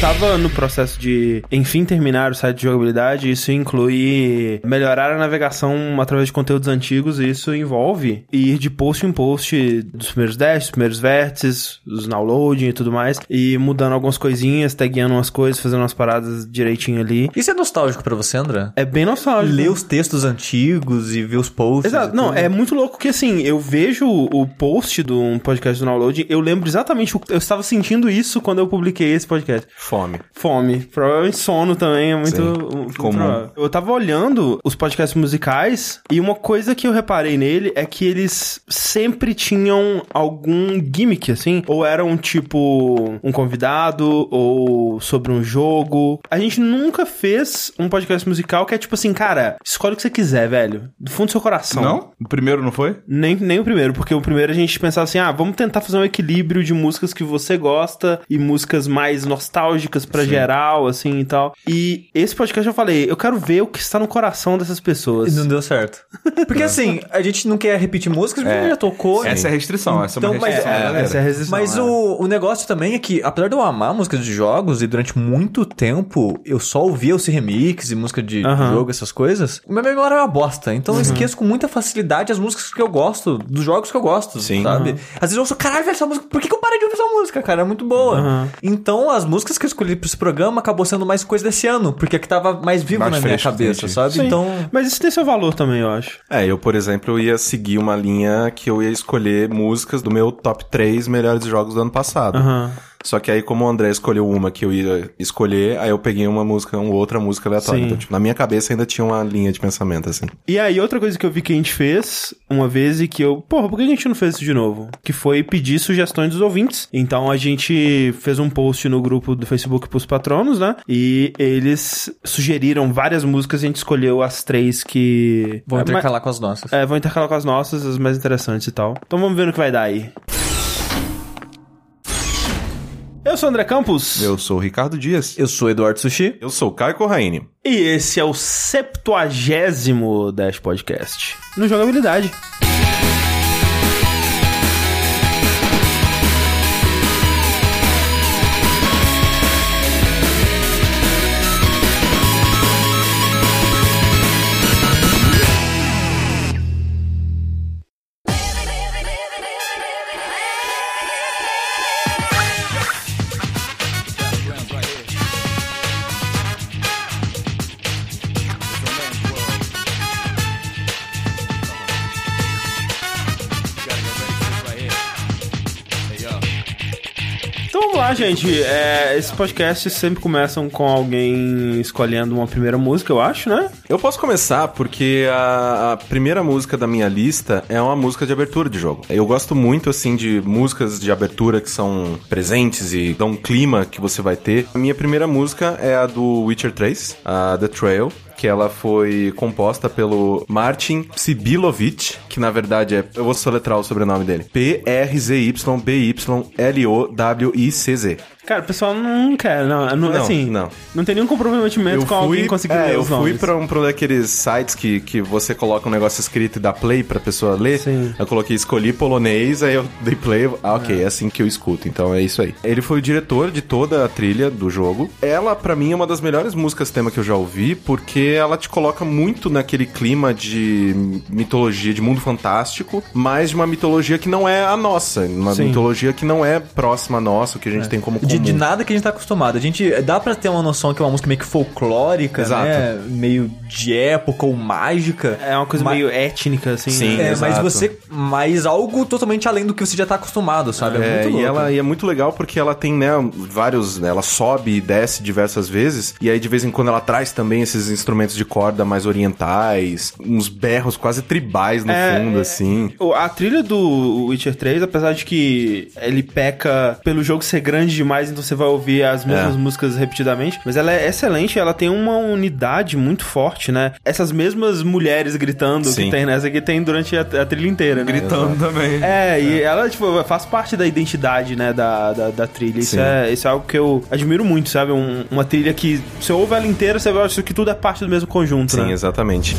tava no processo de, enfim, terminar o site de jogabilidade. Isso inclui melhorar a navegação através de conteúdos antigos. E isso envolve ir de post em post dos primeiros dash, dos primeiros vértices, os downloading e tudo mais. E mudando algumas coisinhas, tagueando umas coisas, fazendo umas paradas direitinho ali. Isso é nostálgico pra você, André? É bem nostálgico. Ler os textos antigos e ver os posts. Exato. Não, tudo. é muito louco que assim, eu vejo o post do um podcast do download, eu lembro exatamente o eu estava sentindo isso quando eu publiquei esse podcast. Fome. Fome. Provavelmente sono também é muito, muito comum. provável. Eu tava olhando os podcasts musicais e uma coisa que eu reparei nele é que eles sempre tinham algum gimmick, assim. Ou eram tipo um convidado, ou sobre um jogo. A gente nunca fez um podcast musical que é tipo assim, cara, escolhe o que você quiser, velho. Do fundo do seu coração. Não? O primeiro não foi? Nem, nem o primeiro, porque o primeiro a gente pensava assim, ah, vamos tentar fazer um equilíbrio de músicas que você gosta e músicas mais nostálgicas pra geral, assim e tal. E esse podcast eu falei, eu quero ver o que está no coração dessas E pessoas. não deu certo. Porque assim, a gente não quer repetir músicas, porque já tocou. Essa é a restrição, essa é uma Então, mas- restrição, é, galera. Essa é a resistência. Mas o, o negócio também é que, apesar de eu amar músicas de jogos, e durante muito tempo eu só ouvia esse remix e música de Aham. jogo, essas coisas, minha memória é uma bosta. Então Uhum. eu esqueço com muita facilidade as músicas que eu gosto, dos jogos que eu gosto, Sim. sabe? Às vezes eu ouço, caralho, velho, essa música, por que, que eu parei de ouvir essa música, cara? É muito boa. Uhum. Então as músicas que eu escolhi pra esse programa acabou sendo mais coisa desse ano, porque é que tava mais vivo Mais na minha cabeça, entendi. sabe? Sim. Então. Mas isso tem seu valor também, eu acho. É, eu, por exemplo, eu ia seguir uma linha que eu ia escolher músicas do meu top 3 melhores jogos do ano passado. Aham. Só que aí, como o André escolheu uma que eu ia escolher, aí eu peguei uma música, uma outra música aleatória. Sim. Então, tipo, na minha cabeça ainda tinha uma linha de pensamento, assim. E aí, outra coisa que eu vi que a gente fez uma vez e que eu, porra, por que a gente não fez isso de novo? Que foi pedir sugestões dos ouvintes. Então a gente fez um post no grupo do Facebook pros patronos, né? E eles sugeriram várias músicas e a gente escolheu as três que. Vou É, intercalar com as nossas. É, vão intercalar com as nossas, as mais interessantes e tal. Então vamos ver no que vai dar aí. Eu sou o André Campos. Eu sou o Ricardo Dias. Eu sou Eduardo Sushi. Eu sou o Caio Corraine. E esse é o septuagésimo Dash Podcast. No Jogabilidade. Gente. É, esses podcasts sempre começam com alguém escolhendo uma primeira música, eu acho, né? Eu posso começar porque a, a primeira música da minha lista é uma música de abertura de jogo. Eu gosto muito, assim, de músicas de abertura que são presentes e dão um clima que você vai ter. A minha primeira música é a do Witcher 3, a The Trail. Que ela foi composta pelo Martin Sibilovic, que na verdade é. Eu vou soletrar o sobrenome dele: P-R-Z-Y-B-Y-L-O-W-I-C-Z. Cara, o pessoal não quer, não. não, Não, assim, não. Não tem nenhum comprometimento com alguém conseguir é, ler eu fui pra um pra daqueles sites que, que você coloca um negócio escrito e dá play pra pessoa ler. Sim. Eu coloquei escolhi polonês, aí eu dei play. Ah, ok, é. assim que eu escuto. Então é isso aí. Ele foi o diretor de toda a trilha do jogo. Ela, pra mim, é uma das melhores músicas tema que eu já ouvi, porque ela te coloca muito naquele clima de mitologia, de mundo fantástico, mas de uma mitologia que não é a nossa. Uma Sim. mitologia que não é próxima a nossa, o que a gente tem como. De, de nada que a gente tá acostumado. A gente dá pra ter uma noção que é uma música meio que folclórica, Exato. né? Meio de época ou mágica. É uma coisa Mas- meio étnica, assim. Sim. né? É, mas você. Mas algo totalmente além do que você já tá acostumado, sabe? É, É, muito louco. e ela e é muito legal porque ela tem, né, vários. né, Ela sobe e desce diversas vezes. E aí, de vez em quando, ela traz também esses instrumentos de corda mais orientais, uns berros quase tribais no É, fundo, é, assim. A trilha do Witcher 3, apesar de que ele peca pelo jogo ser grande demais, então você vai ouvir as mesmas É. músicas repetidamente, mas ela é excelente, ela tem uma unidade muito forte, né? Essas mesmas mulheres gritando que Sim. tem nessa que tem durante a, a trilha inteira, né? Gritando também. É, e ela, tipo, faz parte da identidade, né, da, da, da trilha. Isso é, isso é algo que eu admiro muito, sabe? Um- uma trilha que você ouve ela inteira, você vê que tudo é parte do mesmo conjunto, Sim, né? exatamente.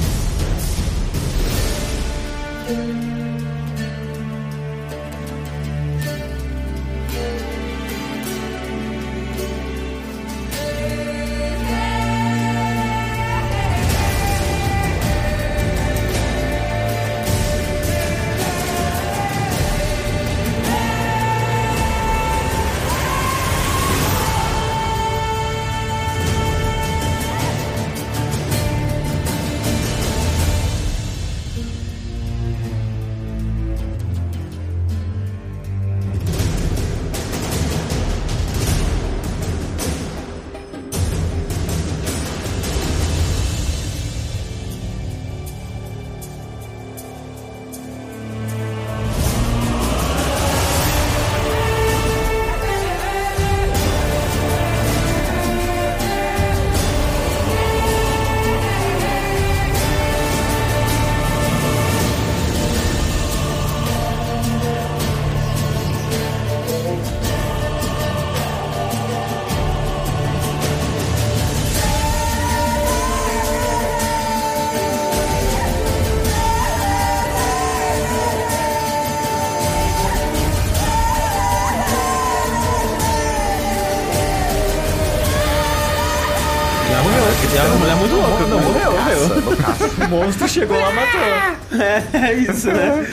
É isso, né?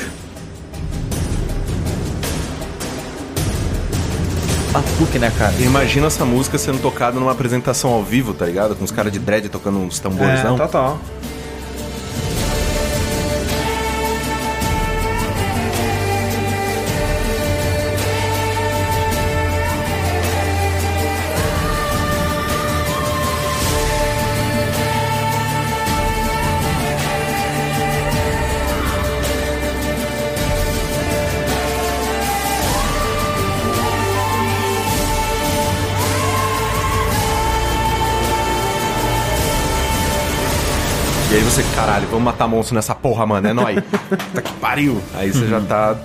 Batuque, né, cara? Imagina essa música sendo tocada numa apresentação ao vivo, tá ligado? Com os caras de dread tocando uns tambores, É, não? total. E aí você, caralho, vamos matar monstro nessa porra, mano, é nóis. tá que pariu. Aí você já tá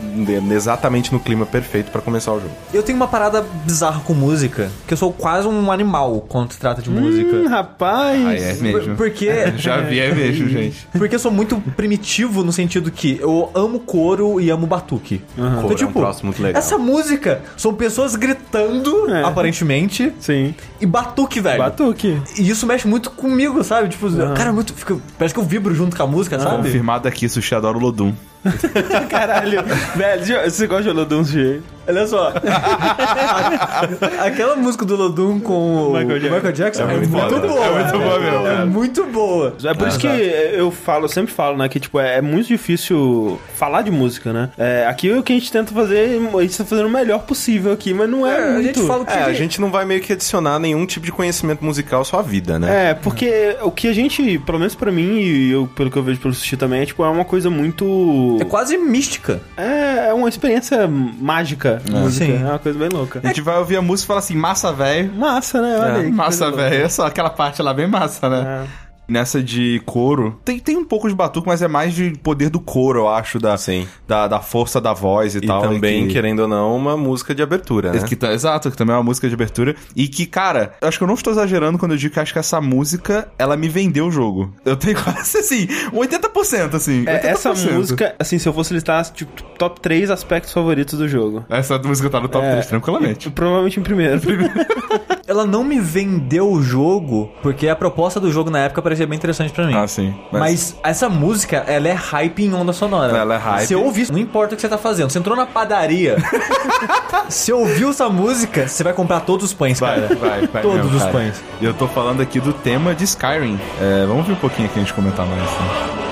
exatamente no clima perfeito pra começar o jogo. Eu tenho uma parada bizarra com música, que eu sou quase um animal quando se trata de música. Hum, rapaz. Aí é mesmo. Porque Já vi, é mesmo, gente. Porque eu sou muito primitivo no sentido que eu amo coro e amo batuque. Então, Coro é um troço muito legal. essa música são pessoas gritando, É. aparentemente, Sim. e batuque, velho. Batuque. E isso mexe muito comigo, sabe? Tipo, cara, muito. fica- parece que eu vibro junto com a música, sabe? Confirmado aqui, Sushi adora o Lodum. Caralho. Velho, você gosta de Olodum jeito? Olha só. Aquela música do Lodum com o Michael Jackson. Michael Jackson é, muito muito foda. boa. É muito boa mesmo, É muito boa. É por isso que eu falo, eu sempre falo, né, que tipo, é muito difícil falar de música, né? É, aqui o que a gente tenta fazer, a gente tá fazendo o melhor possível aqui, mas não é, É, a muito. gente fala que É, a gente não vai meio que adicionar nenhum tipo de conhecimento musical à sua vida, né? É, porque o que a gente, pelo menos pra mim, e eu, pelo que eu vejo pelo Sushi também, é, tipo, é uma coisa muito... É quase mística. É, é uma experiência mágica, música. Sim. É uma coisa bem louca. A gente vai ouvir a música e fala assim, massa, velho. Massa, né? Olha aí. que Massa, velho. É só aquela parte lá bem massa, né? É. Nessa de coro, tem, tem um pouco de batuque, mas é mais de poder do coro, eu acho, da, Sim. da, da força da voz e, E tal. também, que... querendo ou não, uma música de abertura, né? Que tá- exato, que também é uma música de abertura. E que, cara, eu acho que eu não estou exagerando quando eu digo que acho que essa música, ela me vendeu o jogo. Eu tenho quase, assim, um 80%, assim. É, 80%. essa música, assim, se eu fosse listar, tipo, top 3 aspectos favoritos do jogo. Essa música tá no top É. 3, tranquilamente. Provavelmente em primeiro. Ela não me vendeu o jogo, porque a proposta do jogo na época parecia bem interessante pra mim. Ah, sim. Mas... essa música, ela é hype em onda sonora. Ela é hype. Se eu ouvir, não importa o que você tá fazendo. Você entrou na padaria. se ouviu essa música, você vai comprar todos os pães, Vai, cara. vai, vai. Todos mesmo, os cara. pães. E eu tô falando aqui do tema de Skyrim. É, vamos ver um pouquinho aqui a gente comentar mais. Né?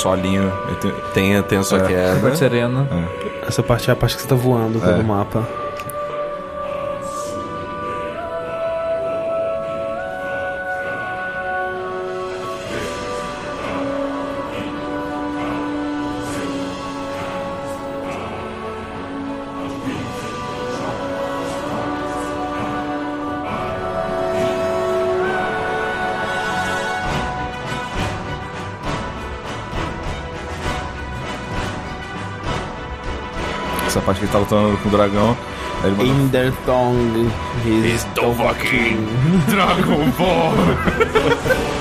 Solinho. eu tenho- Tem, tem a sua É. queda. Porto Sereno. Essa parte é a parte que você tá voando pelo mapa. Essa parte que ele tá lutando com o dragão. Aí ele. In their tongue, his fucking Dragon Ball!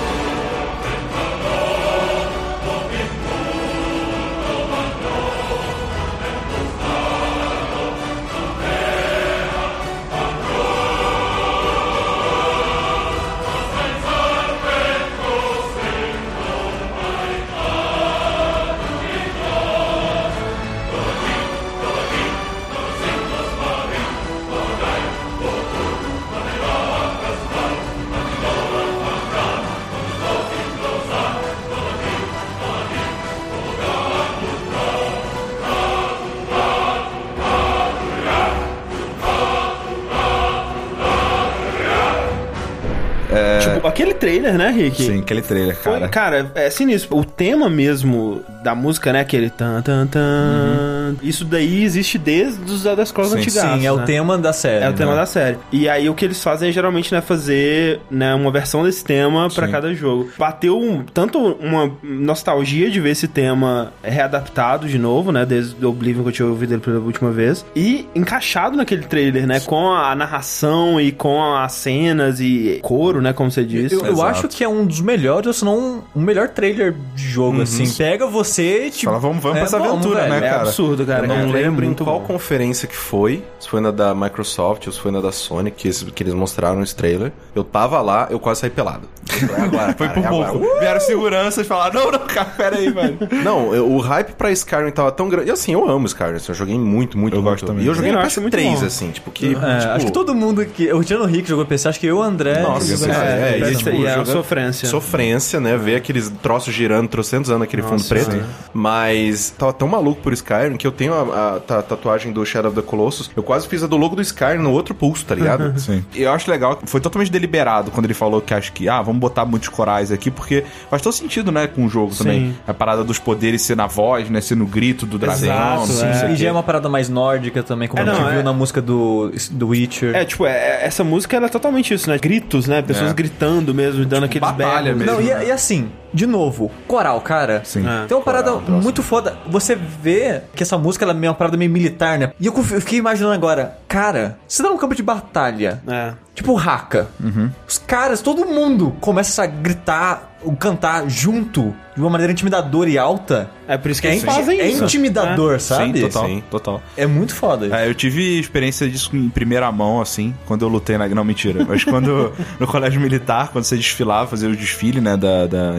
trailer, né, Rick? Sim, aquele trailer, Foi, cara. cara, é sinistro. O tema mesmo da música, né? Aquele tan tan tan. Isso daí existe desde os Elder Scrolls Sim, antigas. Sim, é o tema da série. É o tema né? da série. E aí o que eles fazem é geralmente né, fazer né, uma versão desse tema pra Sim. cada jogo. Bateu um- tanto uma nostalgia de ver esse tema readaptado de novo, né? Desde o Oblivion que eu tinha ouvido ele pela última vez. E encaixado naquele trailer, né? Com a narração e com as cenas e coro, né? Como você disse. Eu, eu acho que é um dos melhores, ou se não um, um melhor trailer de jogo, assim. Pega você e tipo. Fala, vamos- vamos pra é, essa aventura, velho. né, É cara? Absurdo, cara. Eu não Aquele trailer é lembro em muito qual bom. conferência que foi, se foi na da Microsoft ou se foi na da Sony, que, esse- que eles mostraram esse trailer. Eu tava lá, eu quase saí pelado. É agora, Foi cara, por é agora. pouco. Vieram seguranças e falaram, não, não, cara, pera aí, velho. Não, eu- o hype pra Skyrim tava tão grande. E assim, eu amo Skyrim, assim, eu joguei muito, muito, Eu muito. gosto também. E eu joguei Sim, no eu acho muito PS3, bom. assim, tipo, que. É, tipo, acho que todo mundo que. O Tiano Rick jogou PC, acho que eu e o André. Nossa, jogamos é, PC. é, e, tipo, e a sofrência. Sofrência, né? Ver aqueles troços girando trocentos anos, aquele fundo preto. sim. Mas tava tão maluco por Skyrim que eu tenho a, a ta- tatuagem do Shadow of the Colossus. Eu quase fiz a do logo do Skyrim no outro pulso, tá ligado? Sim. E eu acho legal, foi totalmente deliberado quando ele falou que acho que, ah, vamos botar muitos corais aqui, porque faz todo sentido, né, com o jogo também. A parada dos poderes ser na voz, né, ser no grito do dragão, Exato, não sei é. E já é uma parada mais nórdica também, como É, a gente não, viu é- na música do, do Witcher. É, tipo, é- essa música ela é totalmente isso, né? Gritos, né? Pessoas É. gritando mesmo, dando aqueles batalha berros. mesmo. Não, e, e assim, de novo, coral, cara. Sim. É. Tem uma parada Coral, muito foda. Você vê que essa música ela é uma parada meio militar, né? E eu fiquei imaginando agora, cara, você tá num campo de batalha, É. tipo Haka. Uhum. Os caras, todo mundo começa a gritar, ou cantar junto, de uma maneira intimidadora e alta. É por isso que É, eles fazem é isso. intimidador, sabe? Sim, total, Sim. total. É muito foda. É, eu tive experiência disso em primeira mão, assim, quando eu lutei na. Não, mentira. Mas quando. no colégio militar, quando você desfilava, fazia o desfile, né? Da, da-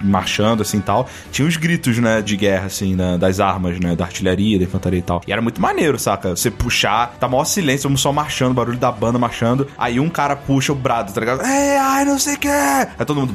marchando, assim e tal. Tinha os gritos, né? De guerra, assim, né, das armas, né? Da artilharia, da infantaria e tal. E era muito maneiro, saca? Você puxar, tá maior silêncio, vamos só marchando, barulho da banda marchando. Aí um cara puxa o brado, tá ligado? É, ai, não sei o que. Aí todo mundo.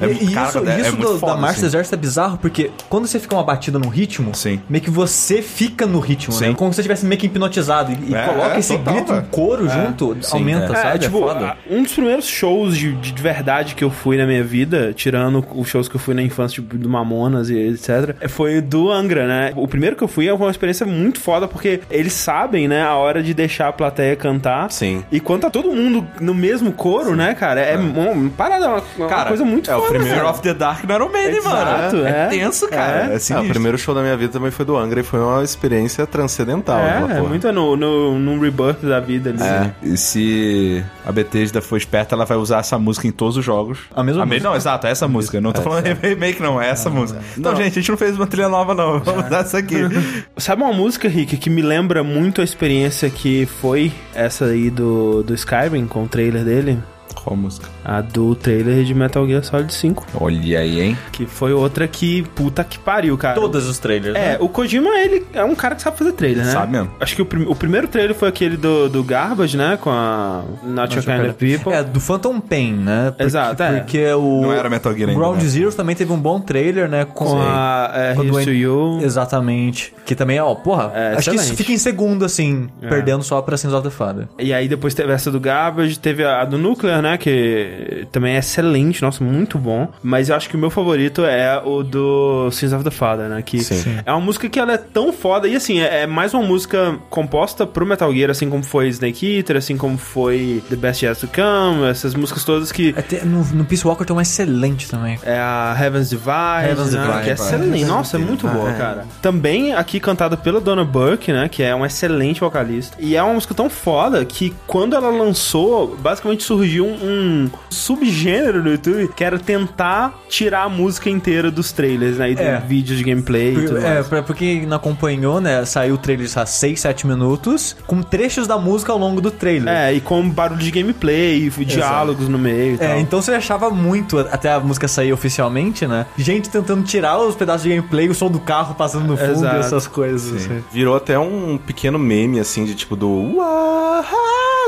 É, caraca, isso, é- é isso muito do- foda, da marcha do exército é bizarro, porque quando você fica uma batida no ritmo, Sim. meio que você fica no ritmo, Sim. né? Como se você estivesse meio que hipnotizado. E, É, coloca é, esse total, grito, um coro junto, Sim, aumenta, É, sabe? tipo, é um dos primeiros shows de, de verdade que eu fui na minha vida, tirando os shows que eu fui na infância, tipo, do Mamonas e etc., foi do Angra, né? O primeiro que eu fui é uma experiência muito foda, porque eles sabem, né, a hora de deixar a plateia cantar. Sim. E quando tá todo mundo no mesmo coro, né, cara? É, uma parada, uma, uma Cara, coisa muito é o foda. primeiro cara. Fear of the Dark no Iron Maiden, Exato, mano. É, é. tenso, cara. É. É, Ah, o primeiro show da minha vida também foi do Angra e foi uma experiência transcendental. É, é muito no, no, no rebirth da vida ali. né? E se a Bethesda for esperta, ela vai usar essa música em todos os jogos. A mesma me- música. Não, exato, é essa música. Não tô falando remake, não, é essa música. Então, gente, a gente não fez uma trilha nova, não. Vamos usar essa aqui. Sabe uma música, Rick, que me lembra muito a experiência que foi essa aí do, do Skyrim, com o trailer dele? Qual música? A do trailer de Metal Gear Solid 5. Olha aí, hein? Que foi outra que, puta que pariu, cara. Todos os trailers, É, né? o Kojima, ele é um cara que sabe fazer trailer, né? Sabe mesmo. Acho que o, prim- o primeiro trailer foi aquele do, do Garbage, né? Com a Not Your Kind of People. É, do Phantom Pain, né? Porque, Exato, é. Porque o... Não era Metal Gear o ainda, Ground né? Zeroes também teve um bom trailer, né? Com a é, Quando Here's en- You. Exatamente. Que também, ó, porra, É, acho que isso fica em segundo, assim, É. perdendo só pra Sins of the Father. E aí depois teve essa do Garbage, teve a do Nuclear, né? Que também é excelente, nossa, muito bom. Mas eu acho que o meu favorito é o do Sins of the Father, né? Que Sim. é uma música que ela é tão foda. E assim, é, é mais uma música composta pro Metal Gear, assim como foi Snake Eater, assim como foi The Best Yet to Come, essas músicas todas que. Até no, no Peace Walker tem uma excelente também. É a Heaven's Divide, Heaven's né? Divide, que é vai. excelente. Nossa, é muito boa, cara. Também aqui cantada pela Donna Burke, né? Que é uma excelente vocalista. E é uma música tão foda que quando ela lançou, basicamente surgiu um, um subgênero no YouTube que era tentar tirar a música inteira dos trailers, né? E de É. vídeos de gameplay e tudo É, mais. pra, quem não acompanhou, né? Saiu o trailer há 6, 7 minutos, com trechos da música ao longo do trailer. É, e com barulho de gameplay, e diálogos no meio e tal. É, então você achava muito, até a música sair oficialmente, né? Gente tentando tirar os pedaços de gameplay, o som do carro passando no fundo Exato. e essas coisas. assim. Virou até um pequeno meme, assim, de tipo do Uau,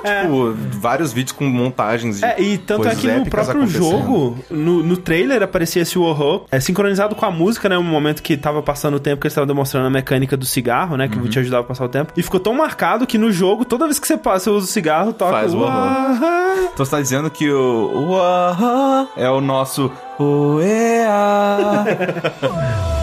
tipo, vários vídeos com montagens de É, e tanto é coisas que no próprio jogo, no, no trailer aparecia esse horror, é sincronizado com a música, né? Um momento que tava passando o tempo, que eles estavam demonstrando a mecânica do cigarro, né? Que Uhum. te ajudava a passar o tempo. E ficou tão marcado que no jogo, toda vez que você passa, você usa o cigarro, toca Faz o horror. Então você tá dizendo que o, ahá é o nosso oea.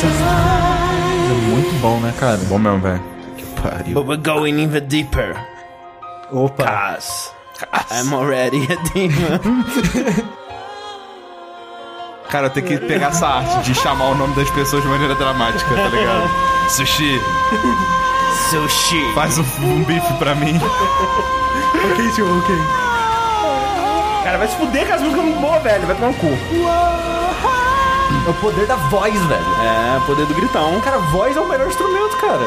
É muito bom, né, cara? Bom mesmo, velho. Que pariu. But we're going even deeper. Opa. Cause I'm already a demon. Cara, eu tenho que pegar essa arte de chamar o nome das pessoas de maneira dramática, tá ligado? Sushi, Sushi. faz um, um bife pra mim. Ok, tio, ok. Cara, vai se fuder com as músicas muito boas, velho. Vai tomar um cu. É o poder da voz, velho. É, poder do gritão. Cara, voz é o melhor instrumento, cara.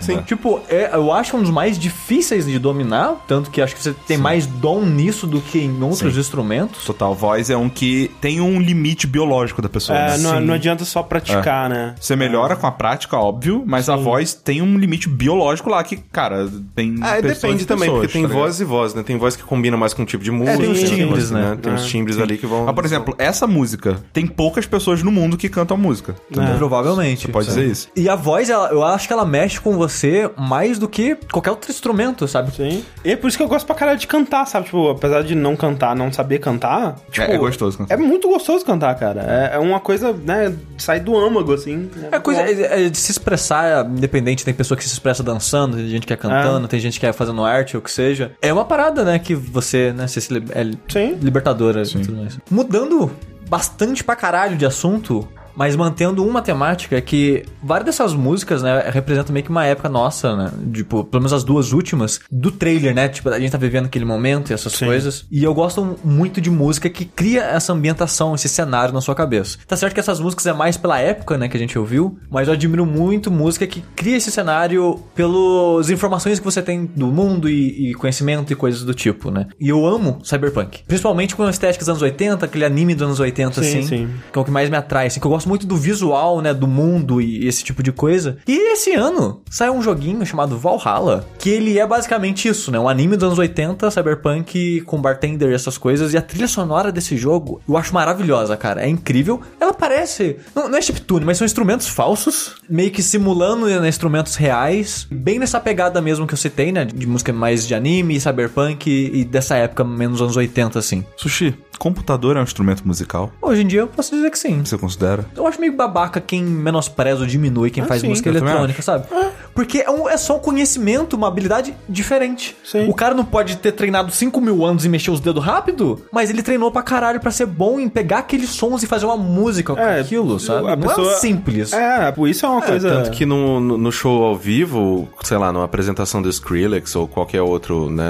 Sim. Tipo, é, eu acho um dos mais difíceis de dominar, tanto que acho que você tem mais dom nisso do que em outros instrumentos. Total, voz é um que tem um limite biológico da pessoa. É, né? não, não adianta só praticar, né? Você melhora com a prática, óbvio, mas a voz tem um limite biológico lá que, cara, tem. Ah, pessoas depende e também, pessoas, porque tem tá ligado? voz e voz, né? Tem voz que combina mais com um tipo de música. tem uns tem timbres, voz, né? Tem uns timbres ali que vão... Mas, por exemplo, essa música, tem poucas pessoas no mundo que cantam a música. É. Provavelmente. Você pode dizer isso? E a voz, ela- eu acho que ela mexe com você mais do que qualquer outro instrumento, sabe? Sim. E é por isso que eu gosto pra caralho de cantar, sabe? Tipo, apesar de não cantar, não saber cantar. Tipo, É, é gostoso cantar. É muito gostoso cantar, cara. É, é uma coisa, né? Sai do âmago, assim. É coisa bom. é- é de se expressar, independente, tem pessoa que se expressa dançando, tem gente que é cantando, tem gente que é fazendo arte, ou o que seja. É uma parada, né, que você, né, você se li- é Sim. libertadora e tudo mais. Mudando bastante pra caralho de assunto, Mas mantendo uma temática que várias dessas músicas, né, representam meio que uma época nossa, né? Tipo, pelo menos as duas últimas, do trailer, né? Tipo, a gente tá vivendo aquele momento e essas Sim. coisas. E eu gosto muito de música que cria essa ambientação, esse cenário na sua cabeça. Tá certo que essas músicas é mais pela época, né, que a gente ouviu, mas eu admiro muito música que cria esse cenário pelas informações que você tem do mundo e, e conhecimento e coisas do tipo, né? E eu amo cyberpunk. Principalmente com a estética dos anos 80, aquele anime dos anos 80, Sim, assim. sim. Que é o que mais me atrai, assim, que eu gosto muito do visual, né, do mundo e esse tipo de coisa. E esse ano saiu um joguinho chamado Valhalla, que ele é basicamente isso, né? Um anime dos anos 80, cyberpunk com bartender e essas coisas. E a trilha sonora desse jogo eu acho maravilhosa, cara. É incrível. Ela parece. Não, não é chiptune, mas são instrumentos falsos, meio que simulando né, instrumentos reais. Bem nessa pegada mesmo que eu citei, né? De música mais de anime, cyberpunk e dessa época, menos anos 80, assim. Sushi, computador é um instrumento musical? Hoje em dia eu posso dizer que sim. Você considera? Eu acho meio babaca quem menospreza ou diminui quem faz sim, música eletrônica, sabe? Porque é, um- é só um conhecimento, uma habilidade diferente. Sim. O cara não pode ter treinado 5 mil anos e mexer os dedos rápido, mas ele treinou pra caralho pra ser bom em pegar aqueles sons e fazer uma música com É, aquilo, sabe? a não pessoa- é simples. É, isso é uma É, coisa. tanto que no, no, no show ao vivo, sei lá, numa apresentação do Skrillex ou qualquer outro, né,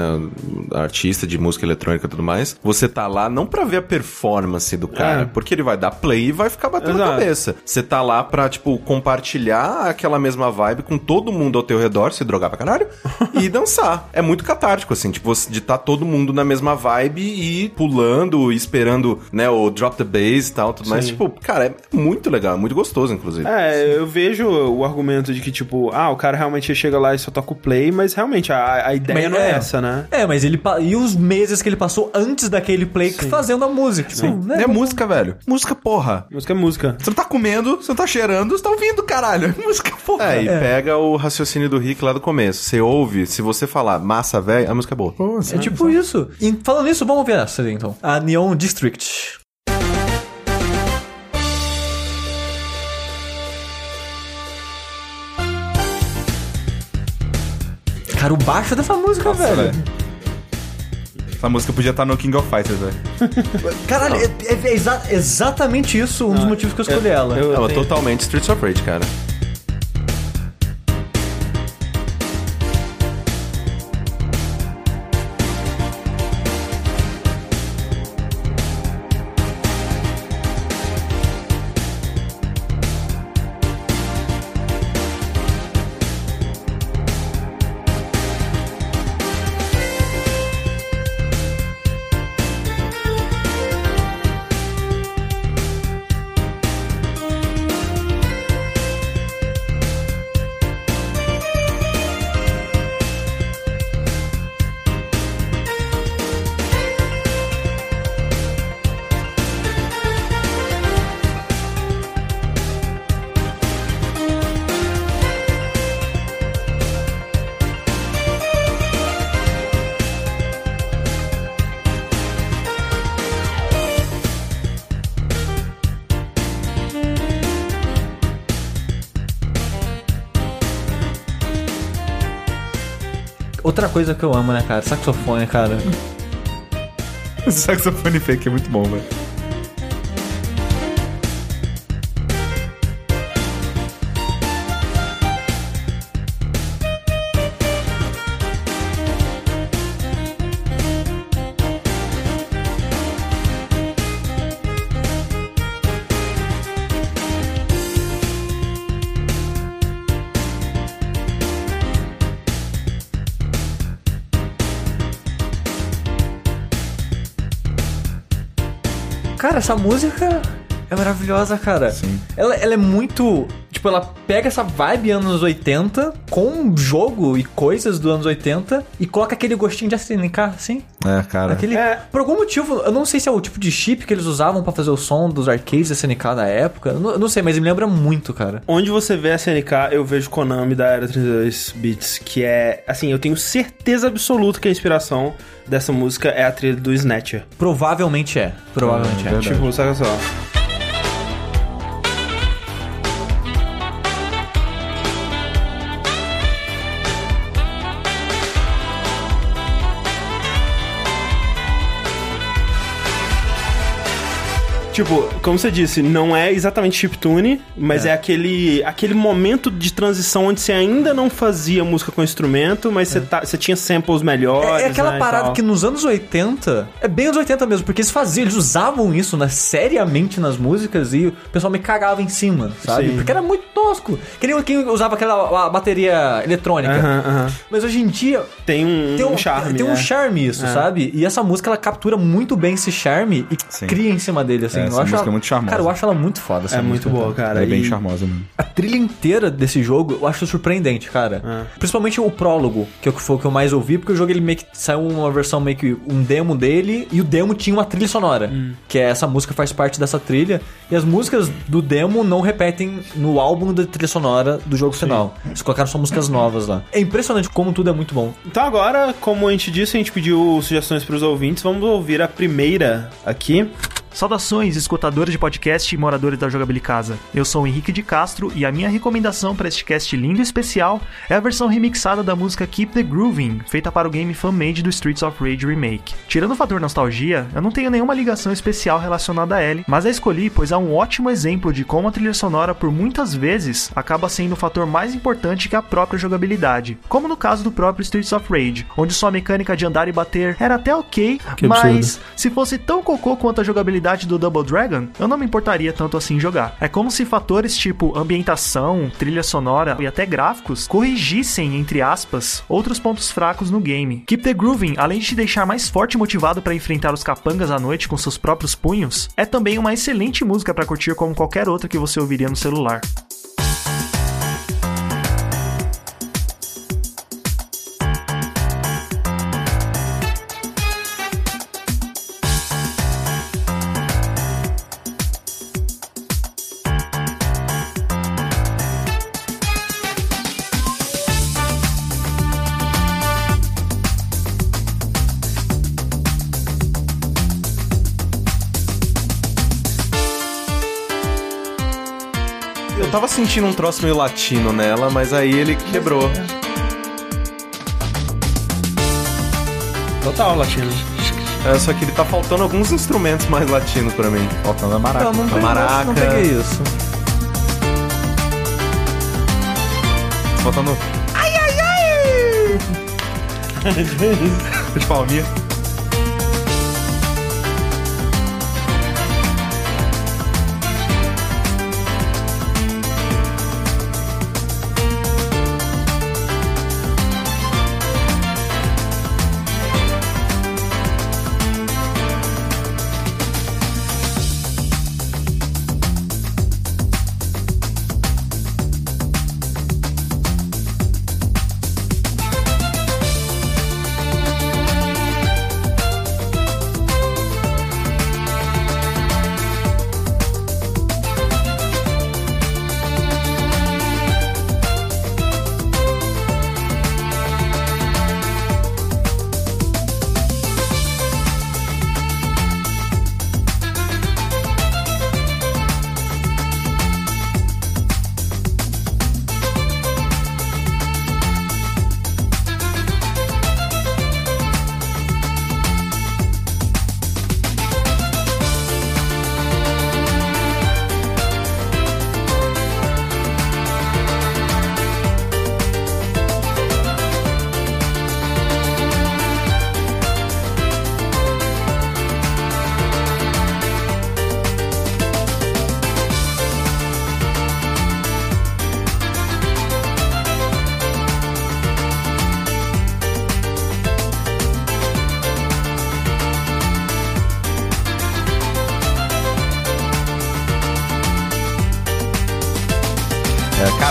artista de música eletrônica e tudo mais, você tá lá não pra ver a performance do cara, É. porque ele vai dar play e vai ficar batendo Exato. cabeça. Você tá lá pra, tipo, compartilhar aquela mesma vibe com todo mundo ao teu redor, se drogar pra caralho, e dançar. É muito catártico, assim, tipo, de tá todo mundo na mesma vibe e pulando, esperando, né, o drop the bass e tal, tudo mais. Sim. Tipo, cara, é muito legal, é muito gostoso, inclusive. É, eu vejo o argumento de que, tipo, ah, o cara realmente chega lá e só toca o play, mas realmente a, a ideia Mas não é é. essa, né? É, mas ele. E os meses que ele passou antes daquele play fazendo a música. Tipo, né? É música, velho. Música, porra. Música é música. Você não tá comendo, você não tá cheirando, você tá ouvindo, caralho. Música, porra. É, e pega o raciocínio do Rick lá do começo. Você ouve, se você falar massa velho, a música é boa. Pô, É tipo isso. E falando nisso, vamos ver essa então. A Neon District. Cara, o baixo dessa música, velho. velho. Essa música podia estar no King of Fighters, velho. Caralho, é, é- é exa- exatamente isso um dos motivos que eu escolhi ela. eu- Ela é tenho- totalmente Streets of Rage, cara. Outra coisa que eu amo, né, cara? Saxofone, cara. Saxofone fake é muito bom, velho. Essa música é maravilhosa, cara. Sim. Ela, ela é muito. Tipo, ela pega essa vibe anos 80 com jogo e coisas dos anos 80 e coloca aquele gostinho de SNK, assim. É, cara. Aquele, É. Por algum motivo, eu não sei se é o tipo de chip que eles usavam pra fazer o som dos arcades SNK da época. Eu não, eu não sei, mas me lembra muito, cara. Onde você vê a SNK, eu vejo Konami da era 32 bits, que é, assim, eu tenho certeza absoluta que a inspiração dessa música é a trilha do Snatcher. Provavelmente é. Provavelmente é. verdade. Tipo, saca só. Tipo, como você disse, não é exatamente chiptune, mas é, aquele, aquele momento de transição onde você ainda não fazia música com instrumento, mas você, tá, você tinha samples melhores. É, é aquela né, parada que nos anos 80, é bem anos 80 mesmo, porque eles faziam, eles usavam isso né, seriamente nas músicas e o pessoal me cagava em cima, sabe? Sim. Porque era muito tosco. Que nem quem usava aquela bateria eletrônica. Aham, aham. Mas hoje em dia Tem um, tem um, charme. tem um é. charme isso, sabe? E essa música ela captura muito bem esse charme e Sim. cria em cima dele, assim. Eu essa acho música ela- é muito charmosa. Cara, eu acho ela muito foda. Essa É muito música, boa, cara. é bem E- charmosa mesmo. A trilha inteira desse jogo eu acho surpreendente, cara. É. Principalmente o prólogo, que foi o que eu mais ouvi, porque o jogo ele meio que saiu uma versão meio que um demo dele e o demo tinha uma trilha sonora, Hum. que é essa música faz parte dessa trilha e as músicas do demo não repetem no álbum da trilha sonora do jogo final. Eles colocaram só músicas novas lá. É impressionante como tudo é muito bom. Então agora, como a gente disse, a gente pediu sugestões pros ouvintes. Vamos ouvir a primeira aqui. Saudações, escutadores de podcast e moradores da Jogabilicasa. Eu sou o Henrique de Castro e a minha recomendação para este cast lindo e especial é a versão remixada da música Keep the Grooving, feita para o game fan-made do Streets of Rage Remake. Tirando o fator nostalgia, eu não tenho nenhuma ligação especial relacionada a ele, mas a escolhi pois é um ótimo exemplo de como a trilha sonora por muitas vezes acaba sendo o fator mais importante que a própria jogabilidade, como no caso do próprio Streets of Rage, onde sua mecânica de andar e bater era até ok, Que mas absurdo. se fosse tão cocô quanto a jogabilidade do Double Dragon, eu não me importaria tanto assim jogar. É como se fatores tipo ambientação, trilha sonora e até gráficos corrigissem, entre aspas, outros pontos fracos no game. Keep the Grooving, além de te deixar mais forte e motivado para enfrentar os capangas à noite com seus próprios punhos, é também uma excelente música para curtir como qualquer outra que você ouviria no celular. Sentindo um troço meio latino nela, mas aí ele quebrou. Total, latino. É, só que ele tá faltando alguns instrumentos mais latinos pra mim. Faltando a maraca. Não, A peguei- maraca. não peguei isso. Faltando. Ai, ai, ai! De palminha.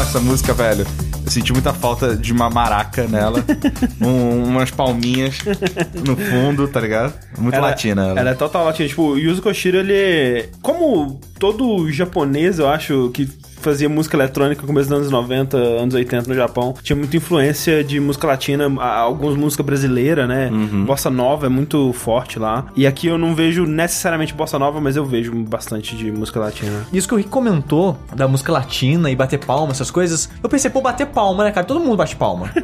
Essa música, velho. Eu senti muita falta de uma maraca nela. um- umas palminhas no fundo, tá ligado? Muito latina. Ela. Ela é total latina. Tipo, o Yuzo Koshiro, ele... Como todo japonês, eu acho, que fazia música eletrônica no começo dos anos 90, anos 80 no Japão, tinha muita influência de música latina, a- algumas música brasileira, né? Bossa Nova é muito forte lá. E aqui eu não vejo necessariamente Bossa Nova, mas eu vejo bastante de música latina. Isso que o Rick comentou da música latina e bater palma, essas coisas. Eu pensei, pô, bater palma, né, cara? Todo mundo bate palma.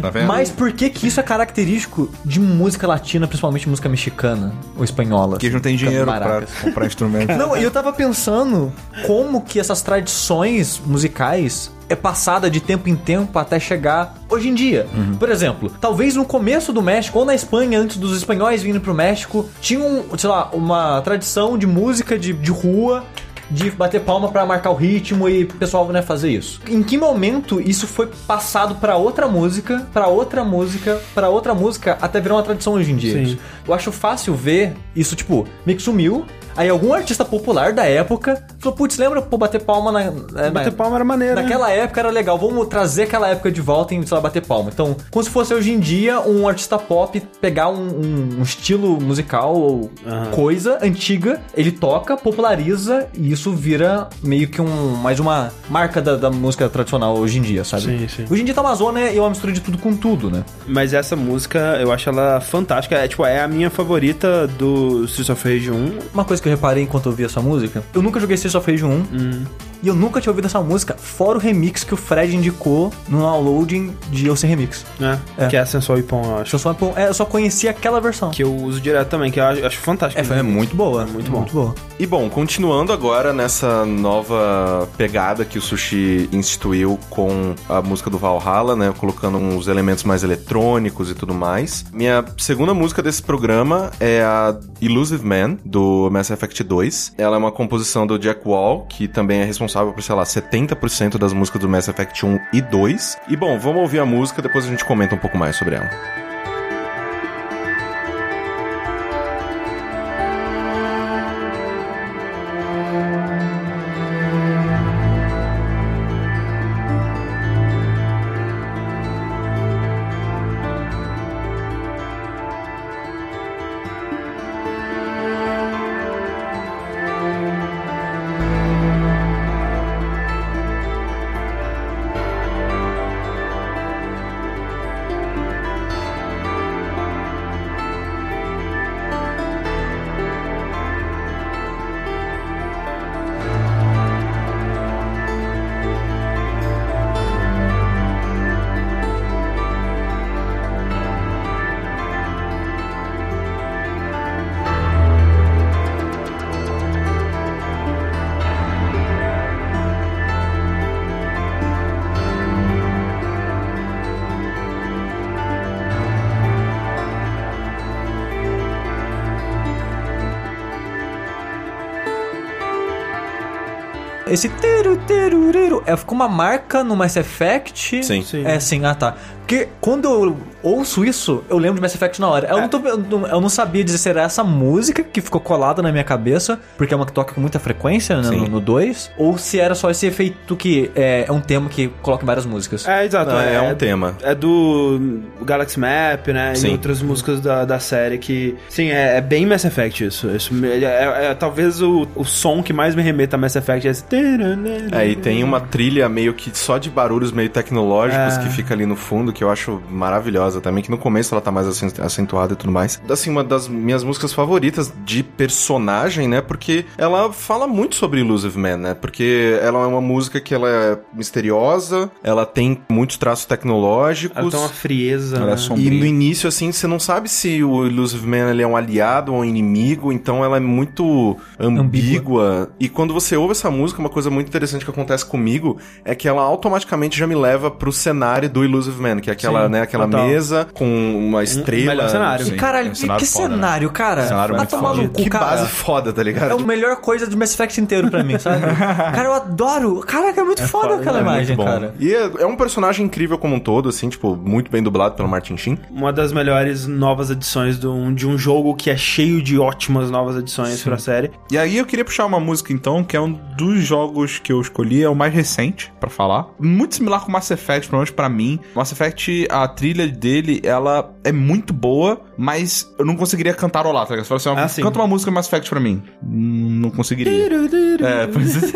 Tá vendo? Mas por que que isso é característico de música latina, principalmente música mexicana ou espanhola? Porque eles não têm dinheiro pra Maracas. comprar instrumento. Não, e eu tava pensando como que essas tradições musicais é passada de tempo em tempo até chegar hoje em dia. Por exemplo, talvez no começo do México ou na Espanha, antes dos espanhóis vindo pro México, tinha, um, sei lá, uma tradição de música de, de rua de bater palma pra marcar o ritmo e o pessoal né, fazer isso. Em que momento isso foi passado pra outra música, pra outra música, pra outra música, até virar uma tradição hoje em dia? Sim. Isso. Eu acho fácil ver isso, tipo, meio que sumiu. Aí algum artista popular da época falou, putz, lembra pô, bater palma na. na- Bater palma era maneiro, né? Naquela época era legal, vamos trazer aquela época de volta e, sei lá, bater palma. Então, como se fosse hoje em dia um artista pop pegar um, um- um estilo musical ou coisa antiga, ele toca, populariza e isso vira meio que um mais uma marca da, da música tradicional hoje em dia, sabe? Sim, sim. Hoje em dia tá uma zona e uma mistura de tudo com tudo, né? Mas essa música, eu acho ela fantástica. É, tipo, é a minha favorita do Streets of Rage 1. Uma coisa que eu reparei enquanto eu vi essa música, eu nunca joguei Streets of Rage 1 e eu nunca tinha ouvido essa música, fora o remix que o Fred indicou no downloading de Eu Ser Remix. né? É. Que é a Sensual Ipon, eu acho. Eu só, é, eu só conhecia aquela versão. Que eu uso direto também, que eu acho, fantástico. É, é muito boa. muito bom. Muito boa. E bom, continuando agora nessa nova pegada que o Sushi instituiu com a música do Valhalla, né? Colocando uns elementos mais eletrônicos e tudo mais. Minha segunda música desse programa é a Illusive Man, do Mass Effect 2. Ela é uma composição do Jack Wall, que também é responsável por, sei lá, 70% das músicas do Mass Effect 1 e 2. E bom, vamos ouvir a música, depois a gente comenta um pouco mais sobre ela. Esse teru, teru, teru, é, ficou uma marca no Mass Effect. Sim. Sim. É, sim, ah tá. Porque quando eu ouço isso, eu lembro de Mass Effect na hora. Eu, não, tô- eu não- sabia dizer se era essa música que ficou colada na minha cabeça, porque é uma que toca com muita frequência né, no 2, ou se era só esse efeito que é, é um tema que coloca em várias músicas. É, exato. Não, é um tema. É do Galaxy Map, né? Sim. E outras músicas da, da série que. Sim, é, é bem Mass Effect isso. isso é, é- é talvez o, o som que mais me remeta a Mass Effect é esse. É, e tem uma trilha meio que só de barulhos meio tecnológicos É. que fica ali no fundo, que eu acho maravilhosa também, que no começo ela tá mais acen- acentuada e tudo mais. Assim, uma das minhas músicas favoritas de personagem, né? Porque ela fala muito sobre Illusive Man, né? Porque ela é uma música que ela é misteriosa, ela tem muitos traços tecnológicos. Ela tem uma frieza. Ela é né? sombria. E no início, assim, você não sabe se o Illusive Man ele é um aliado ou um inimigo, então ela é muito ambígua. E quando você ouve essa música, uma coisa muito interessante que acontece comigo é que ela automaticamente já me leva pro cenário do Illusive Man, que é aquela, Sim, né, aquela total. mesa com uma estrela. melhor cenário. Sim. Caralho, é um que, cenário que foda, né? cenário, cara. Cenário muito tomar foda. no cu, Que cara. base foda, tá ligado? É a melhor coisa do Mass Effect inteiro pra mim, sabe? cara, eu adoro. Caraca, é muito foda, aquela É imagem, cara. E é, é um personagem incrível como um todo, assim, tipo, muito bem dublado pelo Martin Sheen. Uma das melhores novas edições de um, de um jogo que é cheio de ótimas novas edições pra série. E aí eu queria puxar uma música então, que é um dos jogos que eu escolhi, é o mais recente pra falar. Muito similar com Mass Effect, pelo menos pra mim. Mass Effect, a trilha dele, ela é muito boa, mas eu não conseguiria cantarolar, tá ligado? Ó, Ah, sim. canta uma música Mass Effect pra mim. Não conseguiria. É, pois é.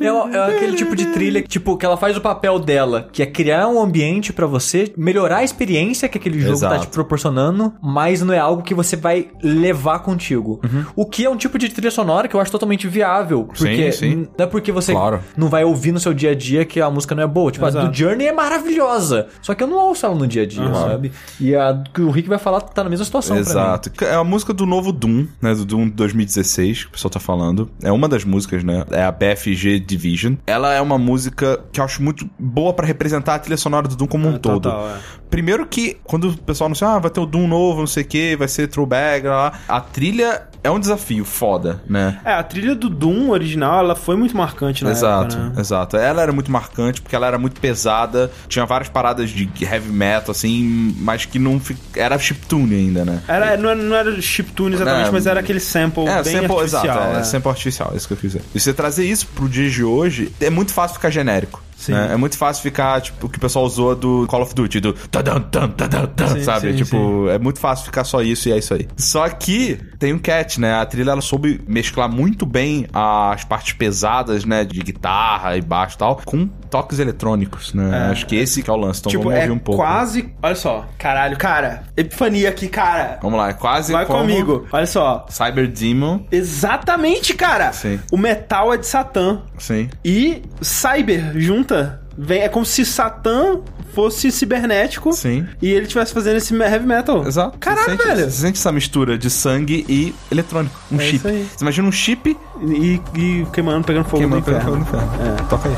É, é aquele tipo de trilha que, tipo, que ela faz o papel dela, que é criar um ambiente pra você, melhorar a experiência que aquele jogo tá Exato. te proporcionando, mas não é algo que você vai levar contigo. Uhum. O que é um tipo de trilha sonora que eu acho totalmente viável, porque sim. ruim, não é porque você Claro. não vai ouvir no seu dia a dia que a música não é boa. Tipo, a Exato. do Journey é maravilhosa. Só que eu não ouço ela no dia a dia, sabe? E a que o Rick vai falar tá na mesma situação pra mim. Exato. É a música do novo Doom, né? Do Doom 2016, que o pessoal tá falando. É uma das músicas, né? É a BFG Division. Ela é uma música que eu acho muito boa pra representar a trilha sonora do Doom como um todo. total, é. Primeiro que, quando o pessoal anuncia, ah, vai ter o Doom novo, não sei o que, vai ser throwback, lá, lá. A trilha é um desafio foda, né? É, a trilha do Doom original, ela foi muito marcante na Exato, época, né? exato. Ela era muito marcante porque ela era muito pesada, tinha várias paradas de heavy metal, assim, mas que não fi- era chiptune ainda, né? Era, não, era, não era chiptune exatamente, É, mas era aquele sample É, bem sample, artificial. exato, é, é. sample artificial, é isso que eu dizer. E você trazer isso pro dia de hoje, é muito fácil ficar genérico. Sim. né? É muito fácil ficar, tipo, o que o pessoal usou do Call of Duty, do tadam, tadam, tam, Sim, sabe? sim, tipo, é muito fácil ficar só isso e é isso aí. Só que tem um catch, né? A trilha, ela soube mesclar muito bem as partes pesadas, né? De guitarra e baixo e tal, com toques eletrônicos, né? Acho que esse que é o lance, então tipo, vamos é ouvir um pouco. quase... Olha só, caralho, cara, epifania aqui, cara. Vamos lá, é quase Vai comigo. Olha só. Cyber Demon, Exatamente, cara. Sim. O metal é de Satã. sim. E Cyber junta. Vem, é como se Satã fosse cibernético. Sim. E ele estivesse fazendo esse heavy metal. Exato. Caralho, você sente, velho. Você sente essa mistura de sangue e eletrônico. Um É chip. Você imagina um chip E, e queimando, pegando fogo queimando no inferno. fogo no ferro. É. Toca aí.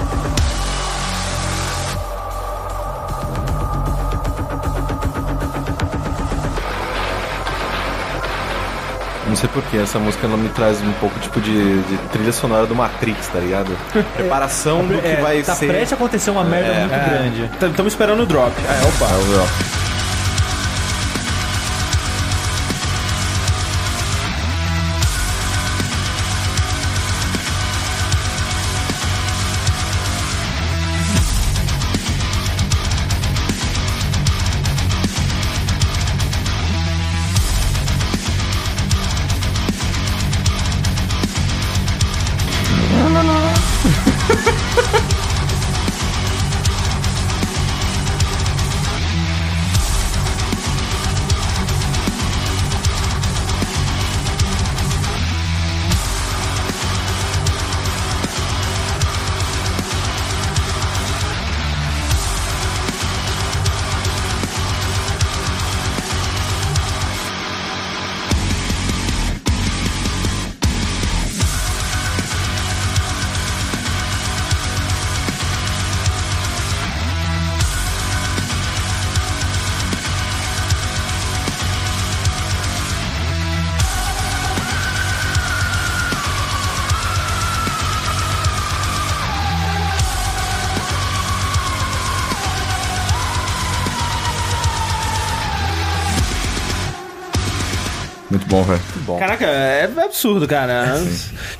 Sei porquê, essa música ela me traz um pouco tipo de, de trilha sonora do Matrix, tá ligado? Preparação do que É, vai tá ser. prestes a acontecer uma merda muito grande. Estamos esperando o drop. É, opa. Muito bom. Caraca, é absurdo, cara.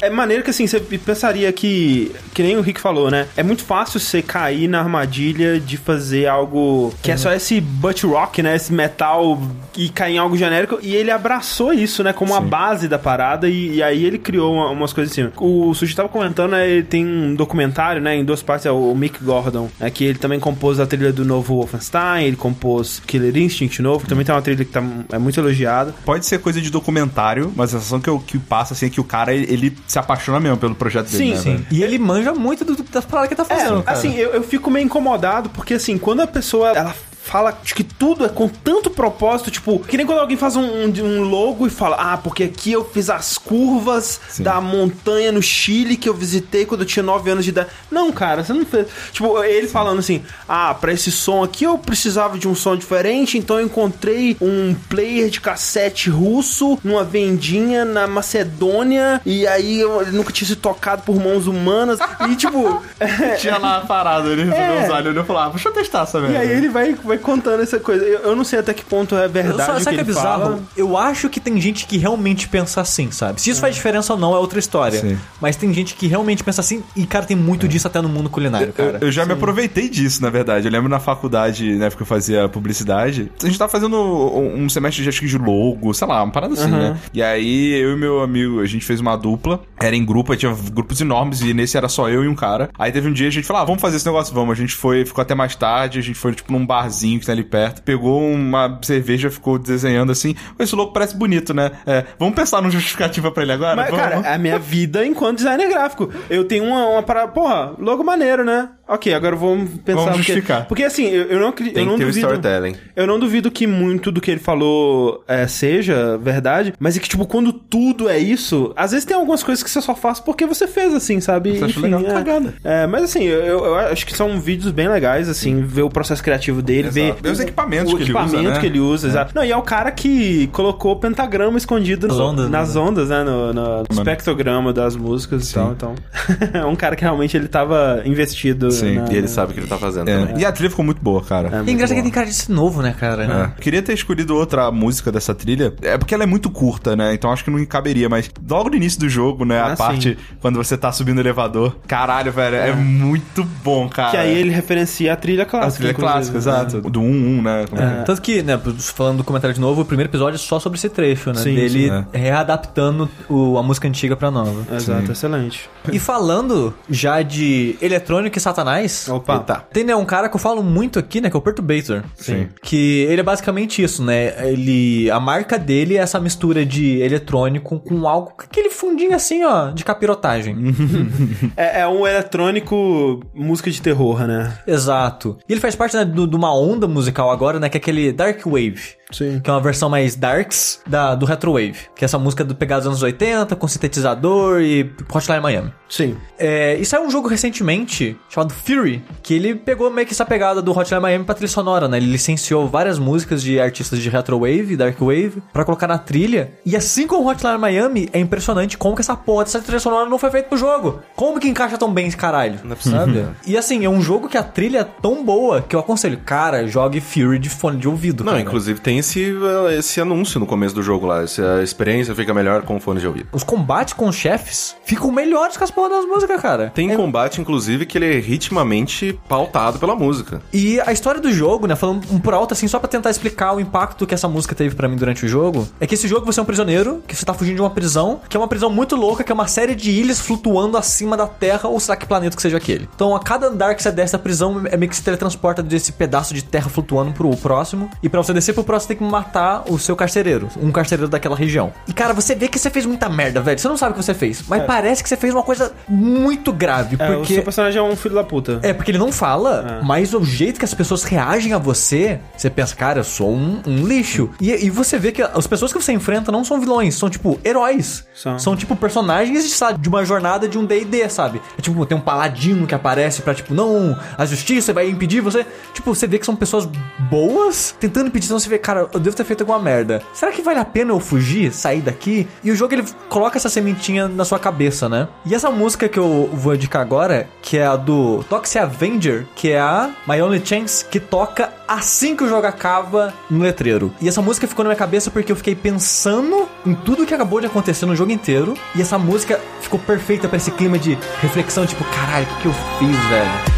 É maneiro que assim, você pensaria que. Que nem o Rick falou, né? É muito fácil você cair na armadilha de fazer algo que é só esse butt rock, né? Esse metal e cair em algo genérico. E ele abraçou isso, né? Como a base da parada. E, e aí ele criou uma- umas coisas assim. O Suji tava comentando, né? Ele tem um documentário, né? Em duas partes, é o Mick Gordon, né? Que ele também compôs a trilha do novo Wolfenstein, ele compôs Killer Instinct novo, que também tem uma trilha que tá, é muito elogiada. Pode ser coisa de documentário, mas a sensação que, eu, que passa assim é que o cara ele, ele se apaixona mesmo pelo projeto dele. Sim, né, sim. velho? E ele manja muito do, das paradas que ele tá fazendo, É, cara. assim, eu, eu fico meio incomodado, porque assim, quando a pessoa ela fala de que tudo é com tanto propósito, tipo, que nem quando alguém faz um, um- um logo e fala, ah, porque aqui eu fiz as curvas da montanha no Chile que eu visitei quando eu tinha 9 anos de idade. Não, cara, você não fez. Tipo, ele falando assim, ah, pra esse som aqui eu precisava de um som diferente, então eu encontrei um player de cassete russo numa vendinha na Macedônia, e aí eu ele nunca tinha sido tocado por mãos humanas, e tipo. Tinha lá a parada, ele resolveu É. usar, ele olhou e falou, ah, deixa eu testar essa merda. E aí ele vai, vai contando essa coisa. Eu, eu não sei até que ponto é Eu verdade só, o que sabe o que é ele bizarro? fala. Eu acho que tem gente que realmente pensa assim, sabe? Se isso faz diferença ou não é outra história. Sim. Mas tem gente que realmente pensa assim e, cara, tem muito disso até no mundo culinário, cara. Eu, eu já me aproveitei disso, na verdade. Eu lembro na faculdade, na época que eu fazia publicidade, a gente tava fazendo um, um semestre de, acho que de logo, sei lá, uma parada assim, né? E aí eu e meu amigo, a gente fez uma dupla, era em grupo, aí tinha grupos enormes, e nesse era só eu e um cara. Aí teve um dia a gente falou, ah, vamos fazer esse negócio, vamos. A gente foi, ficou até mais tarde, a gente foi, tipo, num barzinho que tem ali perto, pegou uma cerveja, ficou desenhando assim. Esse louco parece bonito, né? É, vamos pensar numa justificativa pra ele agora? Mas, Vamos, cara, vamos. é a minha vida enquanto designer gráfico. Eu tenho uma, uma parada. Porra, logo maneiro, né? Ok, agora vamos pensar. Vamos porque- justificar. Porque, assim, eu, eu não acredito. Tem eu não que ter o duvido, storytelling. Eu não duvido que muito do que ele falou é, seja verdade, mas é que, tipo, quando tudo é isso, às vezes tem algumas coisas que você só faz porque você fez, assim, sabe? Você achou legal, é, cagada. é, mas assim, eu, eu acho que são vídeos bem legais, assim, ver o processo criativo dele, ver Ver os equipamentos o que ele usa, equipamento né? que ele usa, exato. Não, e é o cara que colocou o pentagrama escondido Nas no- ondas, nas né? ondas, né? No, no espectrograma das músicas e tal. Então, é um cara que realmente ele tava investido. Sim, na- E ele sabe o que ele tá fazendo É, também. E a trilha ficou muito boa, cara. É, E muito engraçado que tem cara de ser novo, né, cara? É. Queria ter escolhido outra música dessa trilha. É porque ela é muito curta, né? Então acho que não caberia, mas logo no início do jogo, né? Ah, a parte quando você tá subindo o elevador. Caralho, velho, é, muito bom, cara. Que aí ele referencia a trilha A clássica. trilha inclusive, clássica, né? exato. Do 1-1, né? Como é. Tanto que, né, falando do comentário de novo, o primeiro episódio é só sobre esse trecho, né? Sim, dele sim, readaptando o- a música antiga pra nova. Exato, excelente. E falando já de eletrônico e satanás, Opa. Eita. tem né, um cara que eu falo muito aqui, né, que é o Perturbator. Sim. Que ele é basicamente isso, né? Ele. A marca dele é essa mistura de eletrônico com algo. com aquele fundinho assim, ó, de capirotagem. É, é um eletrônico música de terror, né? Exato. E ele faz parte né, do- de uma onda musical agora, né? Que é aquele Dark Wave. Sim. Que é uma versão mais darks da, do Retro Wave. Que é essa música do pegada dos anos 80, com sintetizador e Hotline Miami. Sim. É, e saiu um jogo recentemente chamado Fury, que ele pegou meio que essa pegada do Hotline Miami pra trilha sonora, né? Ele licenciou várias músicas de artistas de Retro Wave, Dark Wave, pra colocar na trilha. E assim como o Hotline Miami, é impressionante como que essa porra dessa trilha sonora não foi feita pro jogo. Como que encaixa tão bem esse caralho? Não é possível. Sabe? e assim, é um jogo que a trilha é tão boa que eu aconselho, cara, jogue Fury de fone de ouvido. Não, cara. inclusive tem esse, esse anúncio no começo do jogo lá. Se a experiência fica melhor com fone de ouvido. Os combates com os chefes ficam melhores que as porra das músicas, cara. Tem É combate, inclusive, que ele é ritmamente pautado pela música. E a história do jogo, né, falando um por alto, assim, só pra tentar explicar o impacto que essa música teve pra mim durante o jogo, é que esse jogo você é um prisioneiro, que você tá fugindo de uma prisão, que é uma prisão muito louca, que é uma série de ilhas flutuando acima da Terra, ou será que planeta que seja aquele. Então, a cada andar que você desce da prisão, é meio que se teletransporta desse pedaço de terra flutuando pro próximo, e pra você descer pro próximo, você tem que matar o seu carcereiro, um carcereiro daquela região. E, cara, você vê que você fez muita merda, velho. Você não sabe o que você fez, mas parece que você fez uma coisa muito grave, É, o porque... seu personagem é um filho da puta. É, porque ele não fala, mas o jeito que as pessoas reagem a você, você pensa, cara, eu sou um, um lixo. E, e você vê que as pessoas que você enfrenta não são vilões, são tipo heróis. São. tipo personagens sabe, de uma jornada de um DD, sabe? É tipo, tem um paladino que aparece pra, tipo, não, a justiça vai impedir você. Tipo, você vê que são pessoas boas tentando impedir, então você vê, cara, eu devo ter feito alguma merda. Será que vale a pena eu fugir, sair daqui? E o jogo ele coloca essa sementinha na sua cabeça, né? E essa música que eu vou indicar agora, que é a do Toxic Avenger, que é a My Only Chance, que toca assim que o jogo acaba no letreiro. E essa música ficou na minha cabeça porque eu fiquei pensando em tudo que acabou de acontecer no jogo inteiro. E essa música ficou perfeita pra esse clima de reflexão, tipo, caralho, o que, que eu fiz, velho?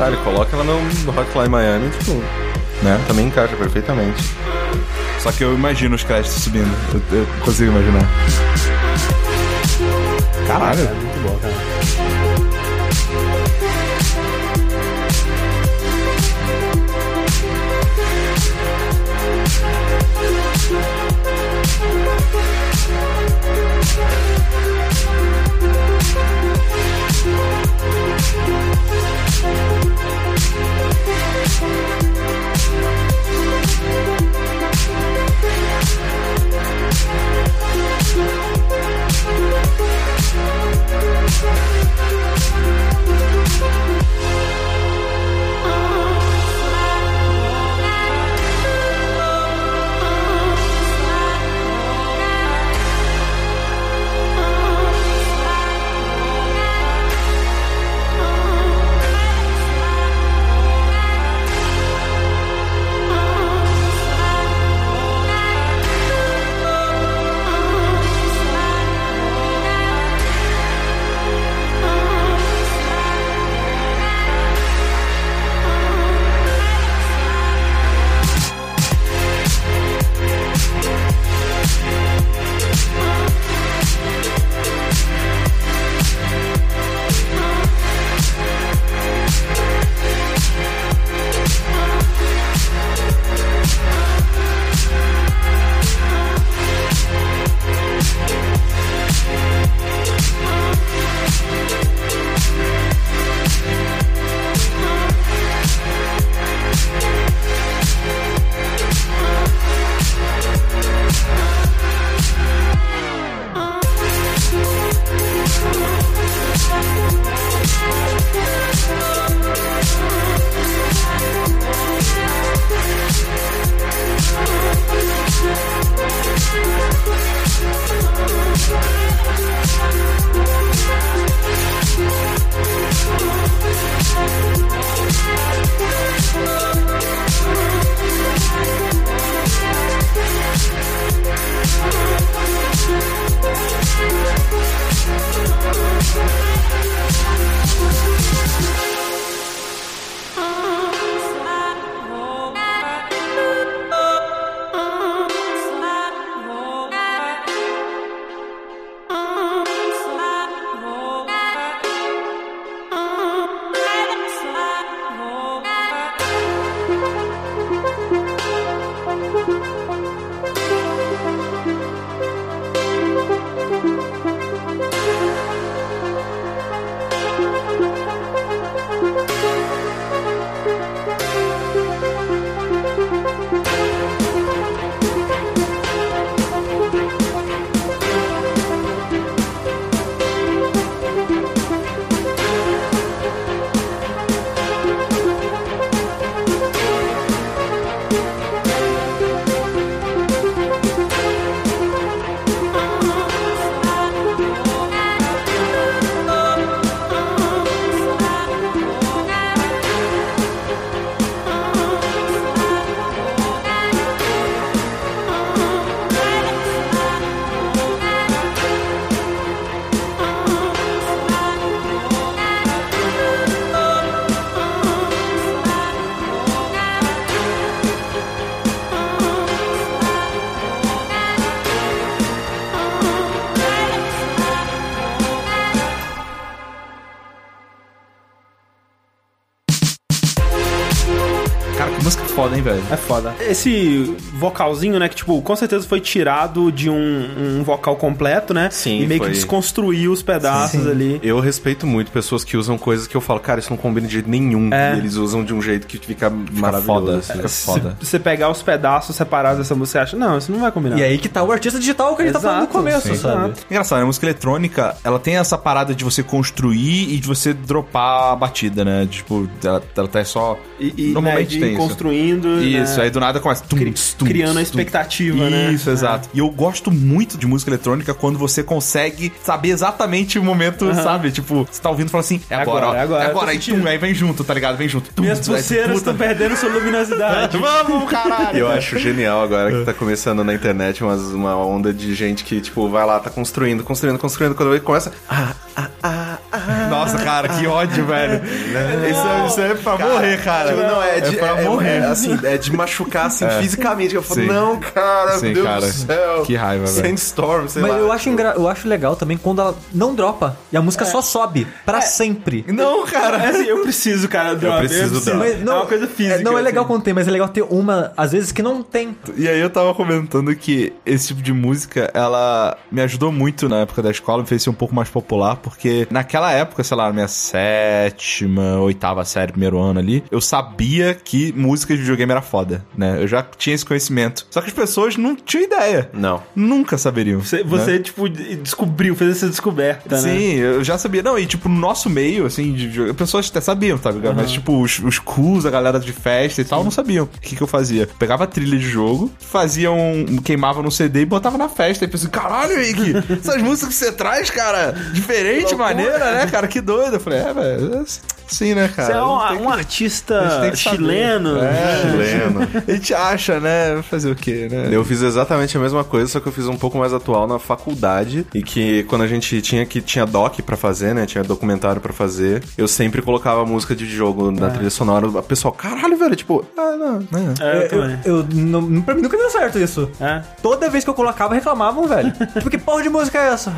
Caralho, coloca ela no, no Hotline Miami, tipo, Né? também encaixa perfeitamente. Só que eu imagino os créditos subindo. Eu, eu consigo imaginar. Caralho. É muito bom, cara. É foda. Esse vocalzinho, né, que, tipo, com certeza foi tirado de um, um vocal completo, né? Sim, E meio foi. que desconstruiu os pedaços ali. Eu respeito muito pessoas que usam coisas que eu falo, cara, isso não combina de jeito nenhum. É. E eles usam de um jeito que fica Fica maravilhoso. foda, assim. fica Se foda. você pegar os pedaços separados dessa música, você acha, não, isso não vai combinar. E aí que tá o artista digital que a gente tá falando no Exato, começo, sim, sabe? exato. Engraçado, né? a música eletrônica, ela tem essa parada de você construir e de você dropar a batida, né? Tipo, ela, ela tá só... E, e Normalmente né, de ir tem isso. construindo. Isso, né, aí do nada começa... tum, cri- tum, criando a tum. expectativa, né? Isso, exato. E eu gosto muito de música eletrônica quando você consegue saber exatamente o momento, sabe? Tipo, você tá ouvindo e fala assim, é agora, Agora, ó. é agora, É agora, aí, tum, aí vem junto, tá ligado? Vem junto. Tum, Minhas pulseiras estão perdendo sua luminosidade. Vamos, caralho! Eu acho genial agora que tá começando na internet umas, uma onda de gente que, tipo, vai lá, tá construindo, construindo, construindo. Quando ele começa. Ah, ah, ah. Nossa, cara, que ódio, velho. Isso, é- isso é pra morrer, cara. Tipo, não, é de, pra é- morrer. é, assim, é de machucar, assim, fisicamente. Eu falo, Sim. não, cara, Sim, meu Deus cara. do céu. Que raiva, velho. Sandstorm, sei Mas lá. eu acho, engra... eu acho legal também quando ela não dropa e a música só sobe pra sempre. Não, cara. É assim, eu preciso, cara, do preciso dar. Mas é uma coisa física. é- não é legal assim. quando tem, mas é legal ter uma, às vezes, que não tem. E aí eu tava comentando que esse tipo de música, ela me ajudou muito na época da escola, me fez ser um pouco mais popular, porque naquela época, sei lá, na minha sétima, oitava série, primeiro ano ali, eu sabia que música de videogame era foda, né? Eu já tinha esse conhecimento. Só que as pessoas não tinham ideia. Não. Nunca saberiam. Você, né? você, tipo, descobriu, fez essa descoberta, né? Sim, eu já sabia. Não, e tipo, no nosso meio, assim, de videogame, pessoas até sabiam, tá ligado? Mas, tipo, os, os cools, a galera de festa e tal, não sabiam. O que que eu fazia? Pegava trilha de jogo, fazia um... queimava no CD e botava na festa. E pensei, caralho, Rick, essas músicas que você traz, cara, diferente, maneira, né, cara? Que doido. Eu falei, é, velho, é assim, né, cara? Você é um, que- um artista que saber. chileno. É. Chileno. A gente acha, né? Fazer o quê, né? Eu fiz exatamente a mesma coisa, só que eu fiz um pouco mais atual na faculdade. E que quando a gente tinha que tinha doc pra fazer, né? Tinha documentário pra fazer, eu sempre colocava música de jogo na trilha sonora. O pessoal, caralho, velho, tipo, ah, não. É, eu eu, também. eu, não, pra mim nunca deu certo isso. É. Toda vez que eu colocava, reclamavam, velho. Porque porra de música é essa?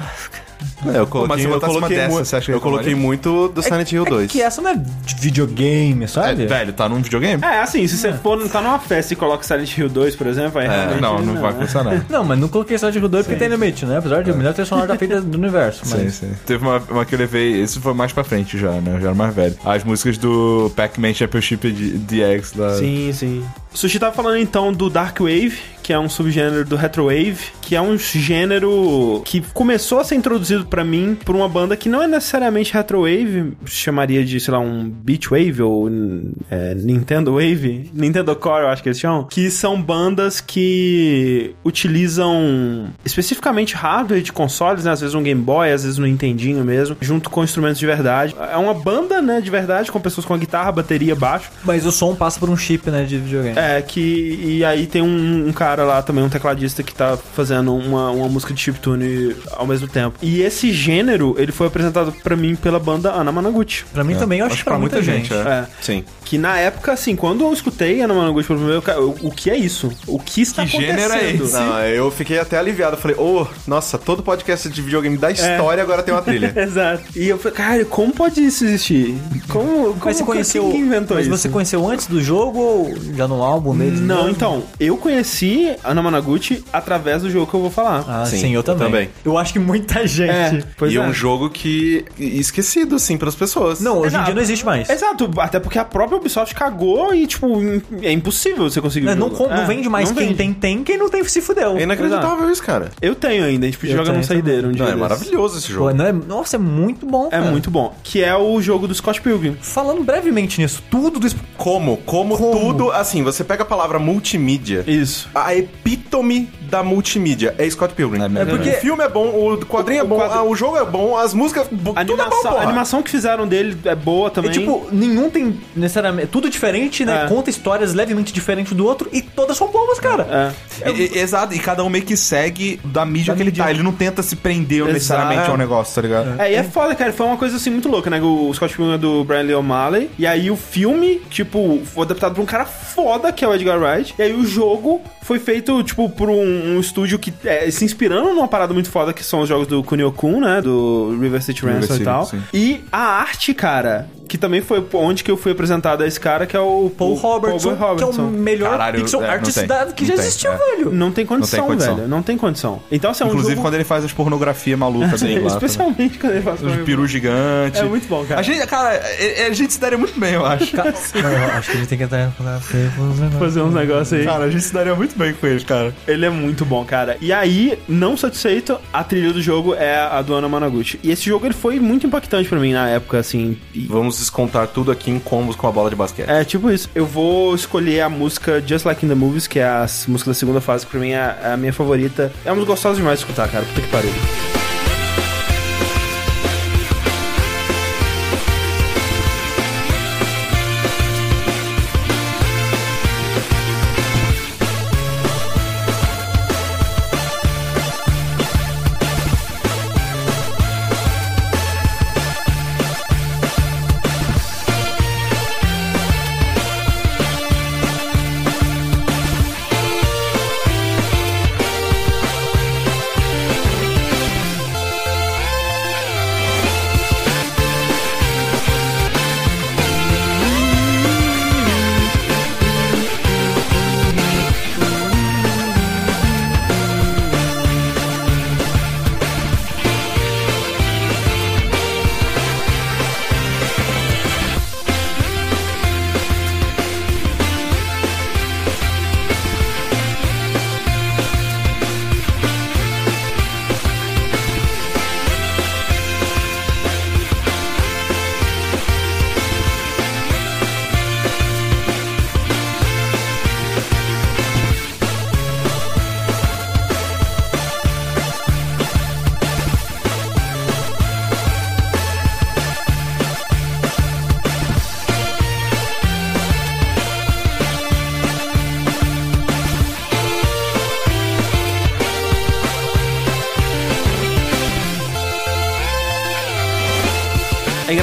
É, eu coloquei, eu coloquei, dessa, mu- você acha que eu coloquei muito do Silent Hill 2. É que essa não é de videogame, É, sabe? velho, tá num videogame? É, assim, se você for, tá numa festa e coloca Silent Hill 2, por exemplo, aí É, realmente... não, não vai né? funcionar. Não, mas não coloquei Silent Hill 2 porque tem limite, né? Apesar de a melhor trilha sonora da feita do universo. Sim, Mas... sim. Teve uma, uma que eu levei, esse foi mais pra frente já, né? Eu já era mais velho. As músicas do Pac-Man Championship de- DX lá. Sim, sim. O Sushi tava falando então do Dark Wave, que é um subgênero do Retrowave, que é um gênero que começou a ser introduzido pra mim por uma banda que não é necessariamente Retrowave, chamaria de, sei lá, um Beach Wave ou é, Nintendo Wave, Nintendo Core, eu acho que eles chamam, que são bandas que utilizam especificamente hardware de consoles, né? às vezes um Game Boy, às vezes um Nintendinho mesmo, junto com instrumentos de verdade. É uma banda, né, de verdade, com pessoas com a guitarra, bateria, baixo, Mas o som passa por um chip, né, de videogame. é, que. E aí tem um, um cara lá também, um tecladista, que tá fazendo uma, uma música de chiptune ao mesmo tempo. E esse gênero, ele foi apresentado pra mim pela banda Ana Managuchi. Pra mim também, eu acho, que pra muita, gente. é. É. Sim. Que na época, assim, quando eu escutei Ana Managuchi pelo primeiro, cara, o, que é isso? O que está Que acontecendo? gênero é esse? Não, eu fiquei até aliviado. Eu Falei, ô, nossa, todo podcast de videogame da história agora tem uma trilha. Exato. E eu falei, cara, como pode isso existir? Como, como Mas você conheceu. quem inventou mas isso? você conheceu antes do jogo ou já no álbum deles? Não, mesmo? então, eu conheci Ana Managuchi através do jogo que eu vou falar. Ah, sim, Sim, eu eu também. também. Eu acho que muita gente. É, pois e é. um jogo que esquecido, assim, pelas pessoas. Não, hoje em Exato. dia não existe mais. Exato, até porque a própria Ubisoft cagou e, tipo, é impossível você conseguir. É, o não, não É, vende mais. não quem vende. tem, tem. Quem não tem, se fudeu. É inacreditável isso, cara. Eu tenho ainda, a gente podia jogar num saideiro um dia. Não, é maravilhoso esse Pô, jogo. não é- nossa, é muito bom. É cara. muito bom. Que é o jogo do Scott Pilgrim. Falando brevemente nisso, tudo do. Como? Como? Como? tudo, assim, você pega a palavra multimídia, Isso. a epítome da multimídia é Scott Pilgrim. É. É porque- O filme é bom, o quadrinho é O bom, quadro- ah, o jogo é bom, as músicas, bo- A tudo é bom, animação, a porra. animação que fizeram dele é boa E, também. tipo, nenhum tem necessariamente. Tudo diferente, né? É. Conta histórias levemente diferentes do outro e todas são boas, cara. É. E- e- exato, e cada um meio que segue da mídia Da que ele mídia. tá. Ele não tenta se prender Exato. necessariamente ao negócio, tá ligado? É, e é foda, cara. Foi uma coisa assim muito louca, né? O Scott Pilgrim é do Brian Lee O'Malley. E aí o filme, tipo, foi adaptado por um cara foda, que é o Edgar Wright. E aí o jogo foi feito, tipo, por um, um estúdio que é, se inspirando numa parada muito foda, que são os jogos do Kunio Kun, né? Do River City Ransom e tal. sim. E a arte, cara. Que também foi onde que eu fui apresentado a esse cara, que é o Paul o Robertson, Paul que é o melhor Caralho, pixel é, não artist tem, da- que não já tem, existiu, é. velho. Não tem condição, condição. velho. Não tem condição. Então, assim, é um Inclusive jogo... quando ele faz as pornografia maluca dele lá. Especialmente quando ele faz. Os peru gigante. É muito bom, cara. A gente, cara, a, a gente se daria muito bem, eu acho. Não, eu acho que a gente tem que entrar em Fazer uns negócios aí. Cara, a gente se daria muito bem com eles, cara. Ele é muito bom, cara. E aí, não satisfeito, a trilha do jogo é a do Ana Managuchi. E esse jogo ele foi muito impactante pra mim na época, assim. E- Vamos descontar tudo aqui em combos com a bola de basquete. É tipo isso. Eu vou escolher a música Just Like in the Movies, que é a música da segunda fase, que pra mim é a minha favorita. É uma gostosa demais de escutar, cara. Puta que pariu.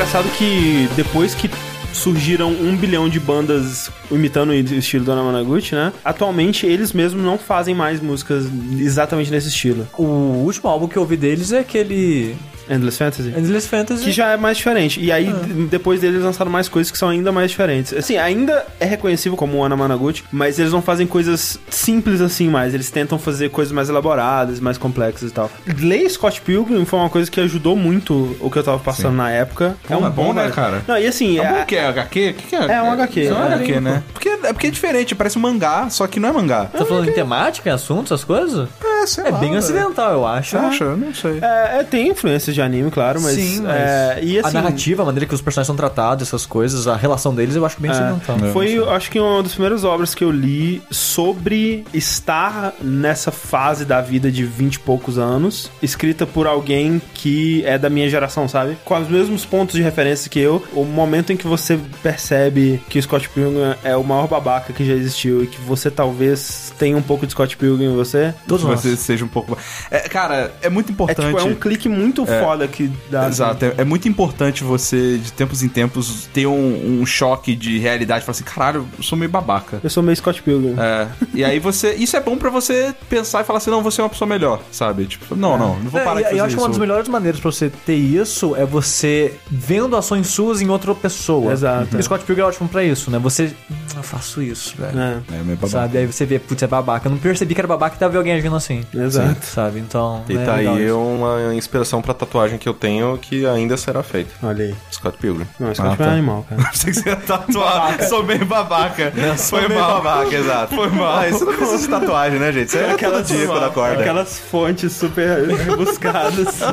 Engraçado que depois que surgiram um bilhão de bandas imitando o estilo do Ana Managuchi, né? Atualmente eles mesmos não fazem mais músicas exatamente nesse estilo. O último álbum que eu ouvi deles é aquele Endless Fantasy. Endless Fantasy. Que já é mais diferente. E aí, d- depois deles lançaram mais coisas que são ainda mais diferentes. Assim, ainda é reconhecível como o Ana Managuchi, mas eles não fazem coisas simples assim mais. Eles tentam fazer coisas mais elaboradas, mais complexas e tal. Ler Scott Pilgrim foi uma coisa que ajudou muito o que eu tava passando na época. Pô, é bom, né, velho. cara? Não, e assim, É é, bom que é HQ? O que, é? É um HQ, É um é. HQ, né? Porque, é porque é diferente, parece um mangá, só que não é mangá. Tá falando em temática, em assuntos, essas coisas? É, sei É lá, bem velho. ocidental, eu acho. Você acha? Eu Não sei. é, é, tem influências de anime, claro, mas. Sim, mas é, e assim, a narrativa, a maneira que os personagens são tratados, essas coisas, a relação deles, eu acho bem ocidental. É. Foi, eu acho que uma das primeiras obras que eu li sobre estar nessa fase da vida de 20 e poucos anos, escrita por alguém que é da minha geração, sabe? Com os mesmos pontos de referência que eu, o momento em que você percebe que o Scott Pilgrim é o maior babaca que já existiu e que você talvez tenha um pouco de Scott Pilgrim em você. Todos nós. Você seja um pouco. É, cara, é muito É importante. tipo, é um clique muito foda que dá. Exato, é, é muito importante você, de tempos em tempos, ter um, um choque de realidade e falar assim: caralho, eu sou meio babaca. Eu sou meio Scott Pilgrim. É, e aí você. Isso é bom pra você pensar e falar assim: não, você é uma pessoa melhor, sabe? Tipo, não, não, não vou É, parar de fazer eu acho que uma das melhores maneiras pra você ter isso é você vendo ações suas em outra pessoa. Exato. E o Scott Pilgrim é ótimo pra isso, né? Você. "Hum, Eu faço isso, velho. É, É, meio babaca. Sabe? Aí você vê, putz, é babaca. Eu não percebi que era babaca e tava vendo alguém agindo assim. Exato. Sabe? Então. E é tá aí isso. uma inspiração pra tatuagem que eu tenho que ainda será feita. Olha aí. Scott Pilgrim. Não, Scott Ah, Pilgrim tá. é animal, cara. Pensei que você ia tatuar. Sou meio babaca. Foi meio mal. babaca, exato. Foi mal. Ah, isso não precisa de tatuagem, né, gente? Isso é aquela dia quando acorda. Aquelas fontes super rebuscadas.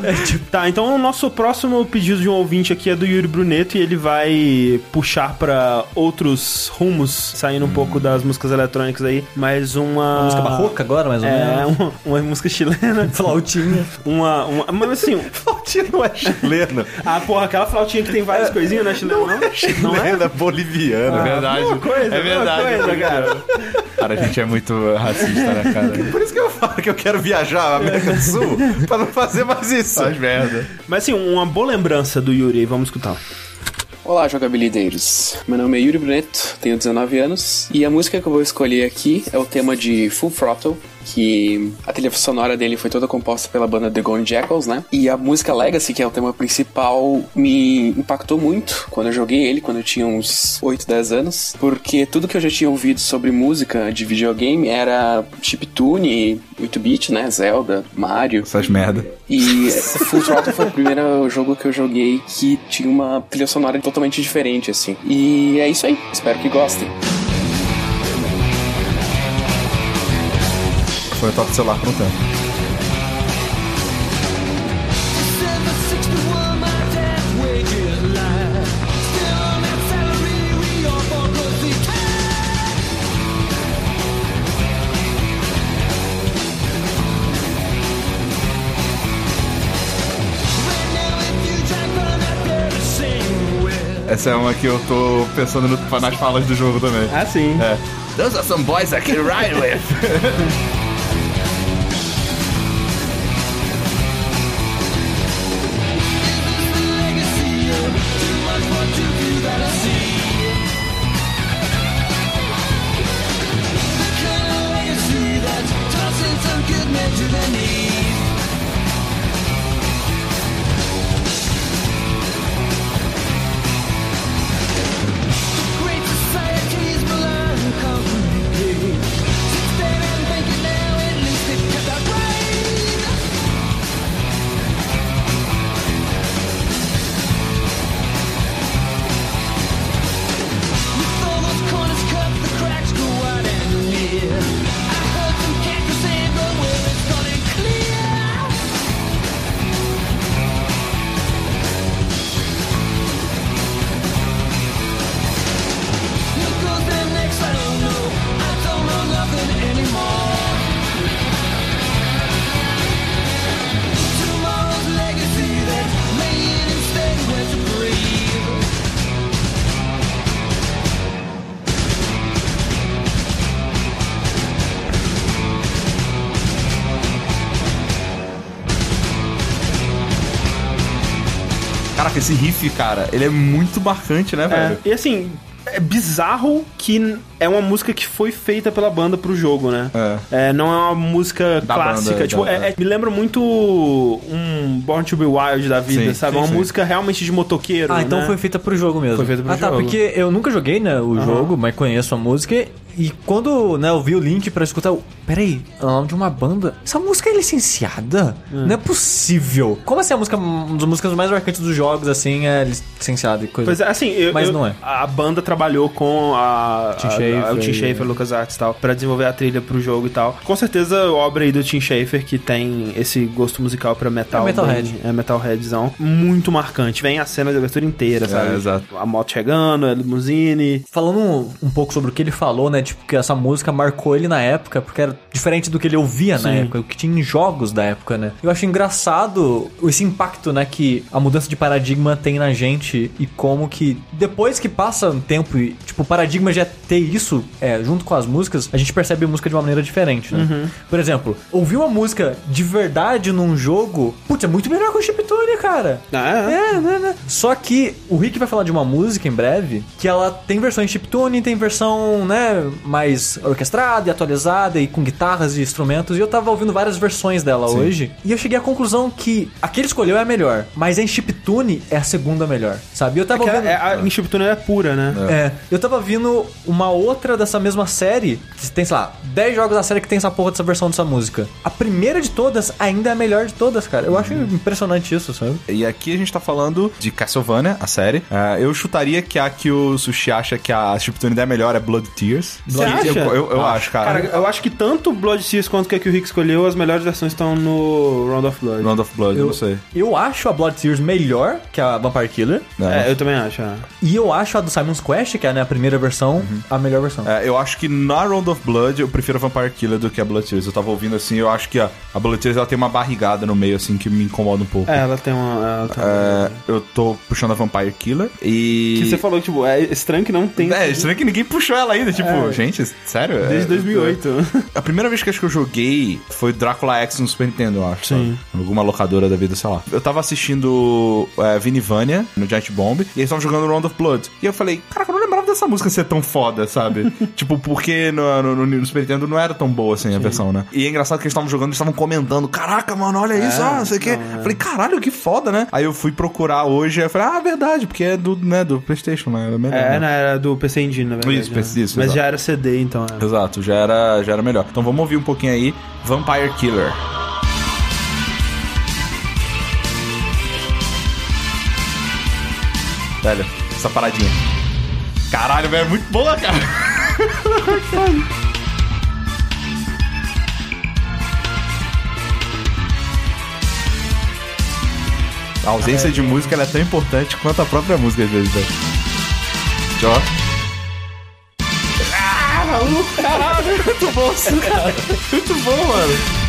Tá, então o nosso próximo pedido de um ouvinte aqui é do Yuri Bruneto e ele vai puxar pra outros rumos, saindo um pouco das músicas eletrônicas aí, mas uma... Uma música barroca agora, mais ou É, menos. Uma, música chilena. Flautinha. Uma, uma. Mas assim. Flautinha não é chileno. Ah, porra, aquela flautinha que tem várias coisinhas, né, chilena? Não, não, Chileno é boliviano. É verdade. Mesma coisa, é verdade. coisa, cara. Cara, a gente é muito racista, né, cara? Por isso que eu falo que eu quero viajar à América do Sul pra não fazer mais isso. Faz merda. Mas assim, uma boa lembrança do Yuri aí, vamos escutar. Olá, jogabilideiros. Meu nome é Yuri Bruneto, tenho 19 anos e a música que eu vou escolher aqui é o tema de Full Throttle, que a trilha sonora dele foi toda composta pela banda The Gone Jackals, né? E a música Legacy, que é o tema principal, me impactou muito quando eu joguei ele, quando eu tinha uns 8, 10 anos, porque tudo que eu já tinha ouvido sobre música de videogame era chiptune, 8-bit, né? Zelda, Mario. Essas merda. E Full Throttle foi o primeiro jogo que eu joguei que tinha uma trilha sonora totalmente diferente, assim. E é isso aí. Espero que gostem. Foi o top celular por um tempo. Essa é uma que eu tô pensando nas falas do jogo também. Ah, sim. É. Those are some boys I can ride with. esse riff, cara, ele é muito marcante, né, É, velho? e assim, é bizarro que é uma música que foi feita pela banda pro jogo, né? É. É, não é uma música Da clássica. banda, tipo, da- é- é- me lembra muito um Born to Be Wild da vida, Sim, sabe? sim, uma sim. música realmente de motoqueiro. Ah, então né? foi feita pro jogo mesmo. Foi feita pro ah, tá, jogo. porque eu nunca joguei, né, o jogo, mas conheço a música. E quando, né, eu vi o link pra escutar, eu, peraí, é o nome de uma banda? Essa música é licenciada? Não é possível. Como assim a música, uma das músicas mais marcantes dos jogos, assim, é licenciada e coisa? Pois é, assim, eu, Mas eu- não é. A banda trabalhou com a, Tim a- Schafer a- o Tim e- Schafer, Lucas Arts e tal, pra desenvolver a trilha pro jogo e tal. Com certeza, obra aí do Tim Schafer, que tem esse gosto musical pra metal. É Metalhead. bem- É Metalheadzão. Muito marcante. Vem a cena de abertura inteira, sabe? exato. A moto chegando, a limusine. Falando um, um pouco sobre o que ele falou, né? Tipo, que essa música marcou ele na época, porque era diferente do que ele ouvia na Sim. época, o que tinha em jogos da época, né? Eu acho engraçado esse impacto, né, que a mudança de paradigma tem na gente e como que depois que passa um tempo e, tipo, o paradigma já é ter isso é, junto com as músicas, a gente percebe a música de uma maneira diferente, né? Por exemplo, ouvir uma música de verdade num jogo, putz, é muito melhor que o chiptune, cara. Ah, é. É, né, né? Só que o Rick vai falar de uma música em breve que ela tem versão em chiptune, tem versão, né, mais orquestrada e atualizada e com guitarras e instrumentos. E eu tava ouvindo várias versões dela hoje e eu cheguei à conclusão que a que ele escolheu é a melhor, mas em chiptune é a segunda melhor, sabe? E Eu tava Que ouvindo... é, a, em chiptune é pura, né? É, eu tava vindo uma outra dessa mesma série, que tem, sei lá, 10 jogos da série que tem essa porra dessa versão dessa música. A primeira de todas ainda é a melhor de todas, cara. Eu acho impressionante isso, sabe? E aqui a gente tá falando de Castlevania, a série. Ah, eu chutaria que a que o Sushi acha que a chiptune é melhor é Blood Tears. Você Que acha? Eu, eu, eu acho, cara. Cara, eu acho que tanto Blood Seas quanto que a que o Rick escolheu, as melhores versões estão no Round of Blood. Round of Blood, eu não sei. Eu acho a Blood Tears melhor que a Vampire Killer. É, eu também acho. é. E eu acho a do Simon's Quest, que é né, a primeira versão, a melhor versão. É, eu acho que na Round of Blood eu prefiro a Vampire Killer do que a Blood Tears. Eu tava ouvindo assim, eu acho que a, a Blood Tears ela tem uma barrigada no meio, assim, que me incomoda um pouco. É, ela tem uma. Ela tem É, eu tô puxando a Vampire Killer e. Que você falou tipo, é estranho que não tem. É, estranho que ninguém puxou ela ainda. Tipo, É. gente, sério? É- Desde 2008. A primeira vez que acho que eu joguei foi Drácula X no Super Nintendo, eu acho. Sim. sabe? Alguma locadora da vida, sei lá. Eu tava assistindo é, Vinivania no Giant Bomb e eles estavam jogando Round of Blood. E eu falei, caraca, eu não essa música ser tão foda, sabe? tipo, porque no, no, no- Super Nintendo não era tão boa assim a versão, né? E é engraçado que eles estavam jogando, eles estavam comentando: Caraca, mano, olha isso, ah, não sei o quê. Falei, caralho, que foda, né? Aí eu fui procurar hoje, eu falei, ah, verdade, porque é do, né, do PlayStation, né? Era melhor. É, né? era do PC Engine, na verdade. Isso, né? Isso, Mas exato. já era CD, então. É. Exato, já era, já era melhor. Então vamos ouvir um pouquinho aí Vampire Killer. Velho, essa paradinha. Caralho, velho, é muito boa, cara. A ausência de música é tão importante quanto a própria música, às vezes, velho. Ó. Ah, maluco, caralho, muito bom isso, cara. Muito bom, mano.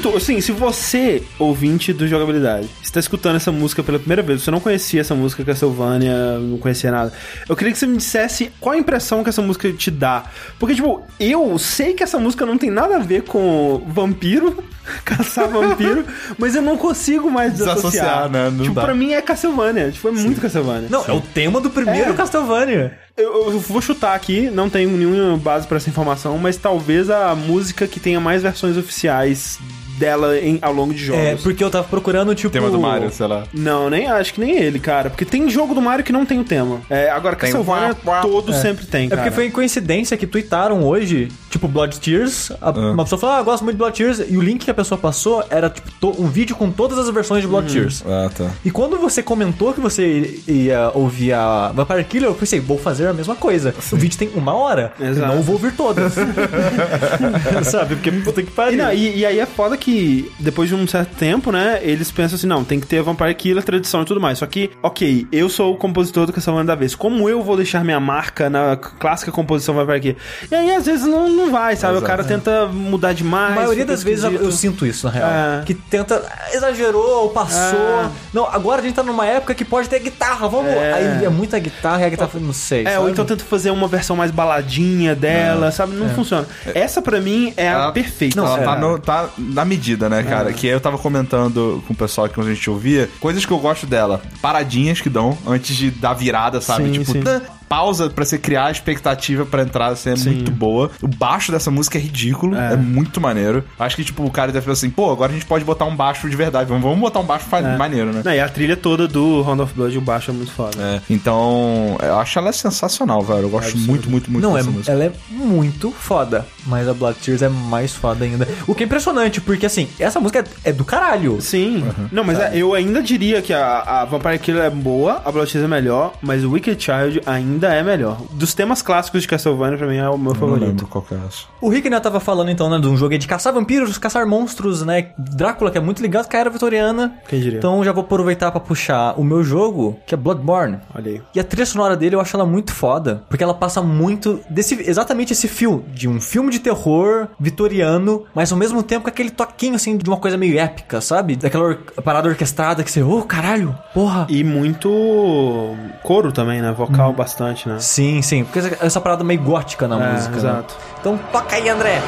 Muito, assim, se você, ouvinte do Jogabilidade, está escutando essa música pela primeira vez, você não conhecia essa música Castlevania, não conhecia nada, eu queria que você me dissesse qual a impressão que essa música te dá. Porque, tipo, eu sei que essa música não tem nada a ver com vampiro, caçar vampiro, mas eu não consigo mais desassociar. Desassociar, né? Não tipo, dá. pra mim é Castlevania, tipo, é muito Castlevania. Não, é o tema do primeiro É. Castlevania. Eu, eu vou chutar aqui, não tenho nenhuma base pra essa informação, mas talvez a música que tenha mais versões oficiais dela em- ao longo de jogos. É, porque eu tava procurando, tipo... Tema do Mario, sei lá. Não, nem acho que nem ele, cara. Porque tem jogo do Mario que não tem o tema. É, agora, Tem Castlevania, todo sempre tem, É cara. porque foi coincidência que tweetaram hoje, tipo, Blood Tears. a- Uma pessoa falou, ah, eu gosto muito de Blood Tears. E o link que a pessoa passou era, tipo, to- um vídeo com todas as versões de Blood Tears. Ah, tá. E quando você comentou que você ia ouvir a Vampire Killer, eu pensei, vou fazer a mesma coisa. O vídeo tem uma hora, eu Exato. não vou ouvir todas. Sabe? Porque puta que E, pariu. não, e, e aí é foda que, depois de um certo tempo, né, eles pensam assim, não, tem que ter a Vampire Killer, tradição e tudo mais. Só que, ok, eu sou o compositor do Castlevania da vez. Como eu vou deixar minha marca na clássica composição Vampire Killer? E aí, às vezes, não, não vai, sabe? O cara tenta mudar demais. A maioria das vezes eu, sinto isso, na real. É. Que tenta. Exagerou, passou. É. Não, agora a gente tá numa época que pode ter guitarra, vamos. É. Aí é muita guitarra e a guitarra, não sei. É, sabe? ou então tenta fazer uma versão mais baladinha dela, sabe? Não funciona. Essa, pra mim, é a Ela- perfeita. Ela É. tá, no- tá na medida, né, cara? Que eu tava comentando com o pessoal que a gente ouvia, coisas que eu gosto dela. Paradinhas que dão antes de dar virada, sabe? Sim, tipo, sim. tã, pausa pra você criar a expectativa pra entrada ser Sim. muito boa. O baixo dessa música é ridículo, é, muito maneiro. Acho que, tipo, o cara deve pensar assim, pô, agora a gente pode botar um baixo de verdade. Vamos, vamos botar um baixo É. maneiro, né? Não, e a trilha toda do Round of Blood, o baixo é muito foda. É, então, eu acho ela sensacional, velho. Eu gosto muito, muito, muito Não, é, dessa música. ela é muito foda, mas a Blood Tears é mais foda ainda. O que é impressionante, porque assim, essa música é, é do caralho. Sim. Não, mas é, eu ainda diria que a, a Vampire Killer é boa, a Blood Tears é melhor, mas o Wicked Child ainda é melhor. Dos temas clássicos de Castlevania, pra mim, é o meu Eu não favorito. lembro qual que é essa. O Rick, né, tava falando então, né, de um jogo aí de caçar vampiros, caçar monstros, né? Drácula, que é muito ligado com a era vitoriana. Quem diria? Então já vou aproveitar pra puxar o meu jogo, que é Bloodborne. Olha aí. E a trilha sonora dele eu acho ela muito foda, porque ela passa muito desse exatamente esse fio de um filme de terror vitoriano, mas ao mesmo tempo com aquele toquinho assim de uma coisa meio épica, sabe? Daquela or- parada orquestrada que você, ô, caralho, porra. E muito coro também, né? Vocal bastante, né? Sim, sim, porque essa- essa parada meio gótica na É, música. né? exato. Então toca aí, André.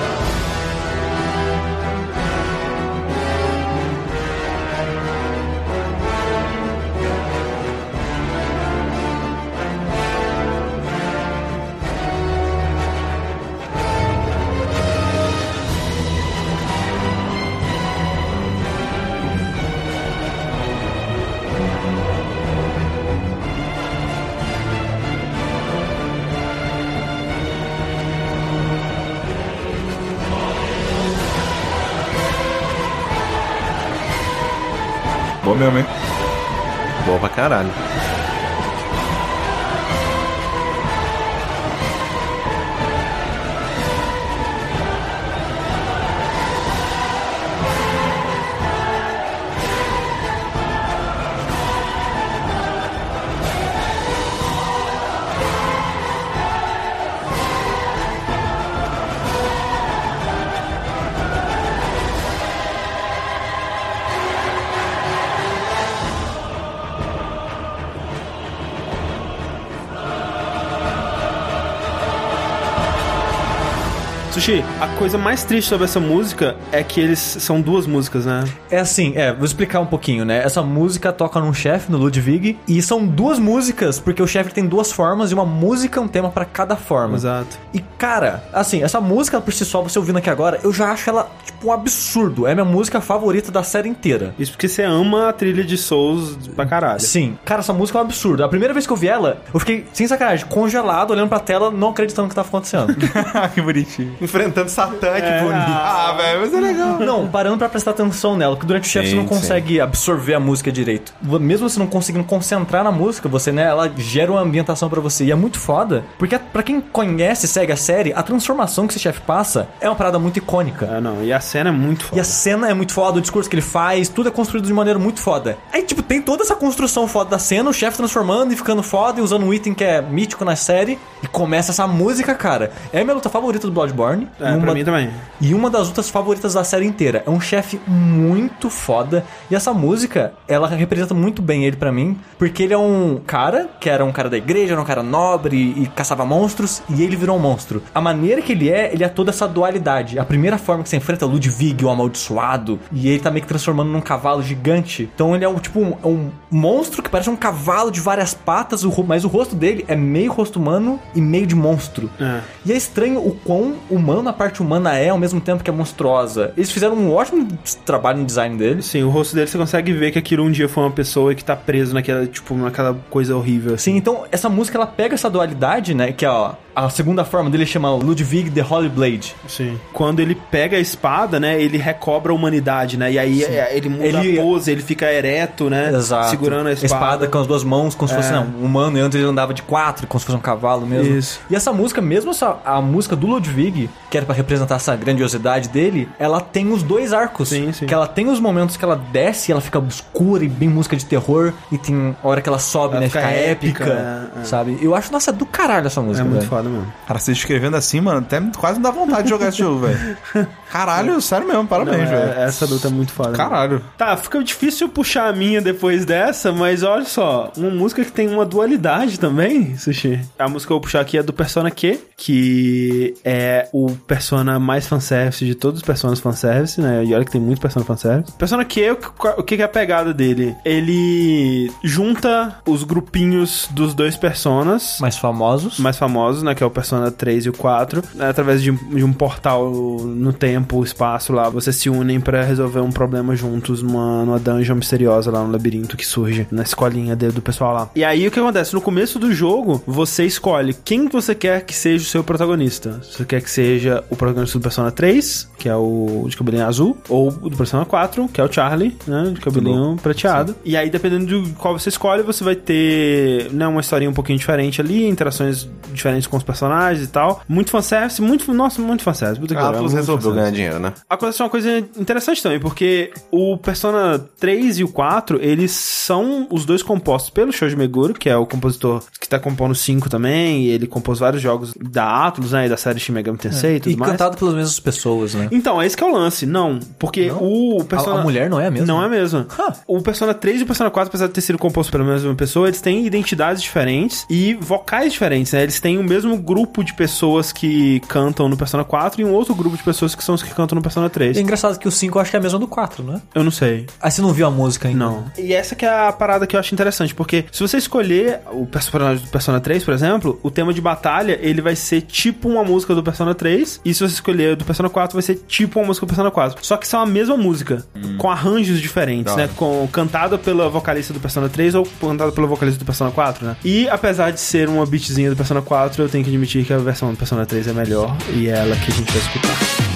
A coisa mais triste sobre essa música é que eles são duas músicas, né? É assim, é, vou explicar um pouquinho, né? Essa música toca num chefe, no Ludwig, e são duas músicas, porque o chefe tem duas formas e uma música é um tema pra cada forma. Exato. E cara, assim, essa música por si só, você ouvindo aqui agora, eu já acho ela, tipo, um absurdo. É minha música favorita da série inteira. Isso porque você ama a trilha de Souls pra caralho. Sim, cara, essa música é um absurdo. A primeira vez que eu vi ela, eu fiquei, sem sacanagem, congelado, olhando pra tela, não acreditando no que tava acontecendo. que bonitinho. Enfrentando Satã, que bonito. Ah, velho, mas é legal. Não, parando pra prestar atenção nela, que durante o chefe Sim, você não sim. consegue absorver a música direito. Mesmo você não conseguindo concentrar na música, você, né, ela gera uma ambientação pra você. E é muito foda, porque pra quem conhece e segue a série, a transformação que esse chefe passa é uma parada muito icônica. Ah, não. E a cena é muito foda. E a cena é muito foda, o discurso que ele faz, tudo é construído de maneira muito foda. Aí, tipo, tem toda essa construção foda da cena, o chefe transformando e ficando foda e usando um item que é mítico na série. E começa essa música, cara. É a minha luta favorita do Bloodborne. É, e uma, pra mim também. E uma das lutas favoritas da série inteira. É um chefe muito foda. E essa música, ela representa muito bem ele pra mim. Porque ele é um cara, que era um cara da igreja, era um cara nobre e caçava monstros. E ele virou um monstro. A maneira que ele é, ele é toda essa dualidade. A primeira forma que você enfrenta é Ludwig, o amaldiçoado. E ele tá meio que transformando num cavalo gigante. Então ele é um, tipo um, um monstro que parece um cavalo de várias patas. Mas o rosto dele é meio rosto humano e meio de monstro. É. E é estranho o quão humano a parte humana é ao mesmo tempo que é monstruosa. Eles fizeram um ótimo trabalho no design deles. Sim, o rosto dele você consegue ver que aquilo um dia foi uma pessoa que tá preso naquela, tipo, naquela coisa horrível. assim. Sim, então essa música ela pega essa dualidade, né? Que é ó, a segunda forma dele chama Ludwig the Holy Blade. Sim. Quando ele pega a espada, né, ele recobra a humanidade, né? E aí é, ele muda Ele- a pose, ele fica ereto, né? Exato. Segurando a espada. com as duas mãos, como se fosse É. não, um humano, e antes ele andava de quatro, como se fosse um cavalo mesmo. Isso. E essa música, mesmo essa, a música do Ludwig, que era pra representar essa grandiosidade dele, ela tem os dois arcos. Sim, sim. Que ela tem os momentos que ela desce e ela fica obscura e bem música de terror, e tem a hora que ela sobe, Ela né? fica Fica, épica, épica, é, é. sabe? Eu acho, nossa, do caralho essa É música. muito velho. foda mesmo. Cara, você escrevendo assim, mano, até quase não dá vontade de jogar esse jogo, velho. Caralho, sério mesmo, parabéns, Não, é- velho. essa luta é muito foda. Caralho. Tá, fica difícil puxar a minha depois dessa, mas olha só, uma música que tem uma dualidade também, Sushi. A música que eu vou puxar aqui é do Persona Q, que é o Persona mais fanservice de todos os Personas fanservice, né? E olha que tem muito Persona fanservice. Persona Q, o que- é a pegada dele? Ele junta os grupinhos dos dois Personas, Mais famosos. mais famosos, né? Que é o Persona 3 e o 4. né, através de, um- de um portal no tempo, espaço lá, vocês se unem pra resolver um problema juntos numa, numa dungeon misteriosa lá no labirinto que surge na escolinha de- do pessoal lá. E aí o que acontece? No começo do jogo, você escolhe quem você quer que seja o seu protagonista. Você quer que seja o protagonista do Persona 3, que é o de cabelinho azul, ou o do Persona 4, que é o Charlie, né? De cabelinho prateado. E aí, dependendo de qual você escolhe, você vai ter né, uma historinha um pouquinho diferente ali, interações diferentes com os personagens e tal. Muito fanservice, muito, nossa, muito fanservice. Puta que A pariu, Atlus muito resolveu ganhar dinheiro, né? Acontece uma coisa interessante também, porque o Persona 3 e o 4, eles são os dois compostos pelo Shoji Meguro, que é o compositor que tá compondo 5 também, e ele compôs vários jogos da Atlus, né, e da série Shin Megami Tensei e tudo E mais. cantado pelas mesmas pessoas, né? Então, esse que é o lance. Não, porque o Persona... A- a mulher não é a mesma? Não é a mesma. Huh. O Persona 3 e o Persona 4, apesar de ter sido composto pela mesma pessoa, eles têm identidades diferentes e vocais diferentes, né? Eles têm o mesmo grupo de pessoas que cantam no Persona 4 e um outro grupo de pessoas que são os que cantam no Persona 3. E é engraçado que o 5 eu acho que é a mesma do 4, né? Eu não sei. Aí você não viu a música ainda? Não. E essa que é a parada que eu acho interessante, porque se você escolher o personagem do Persona 3, por exemplo, o tema de batalha, ele vai ser tipo uma música do Persona 3, e se você escolher do Persona 4, vai ser tipo uma música do Persona 4. Só que são a mesma música, com arranjos diferentes, né? Com cantada pela vocalista do Persona 3 ou cantada pela vocalista do Persona 4, né? E apesar de ser uma beatzinha do Persona 4, eu tenho que admitir que a versão do Persona 3 é melhor, e é ela que a gente vai escutar.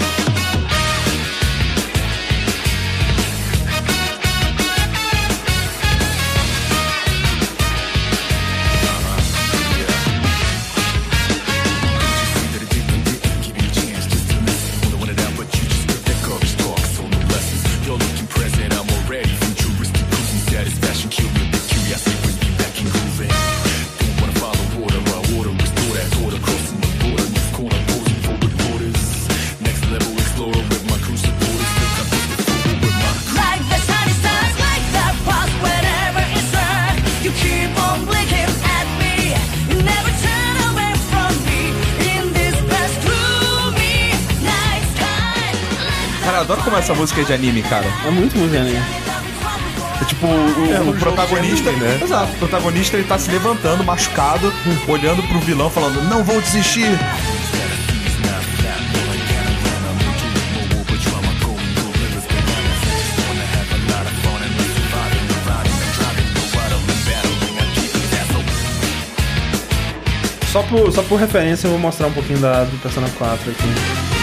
Olha como essa música é de anime, cara. É muito muito anime. É tipo, o, É um o protagonista. de anime, né? Exato, o protagonista ele tá se levantando, machucado, olhando pro vilão, falando: Não vou desistir. Só por, só por referência, eu vou mostrar um pouquinho da, do Persona 4 aqui.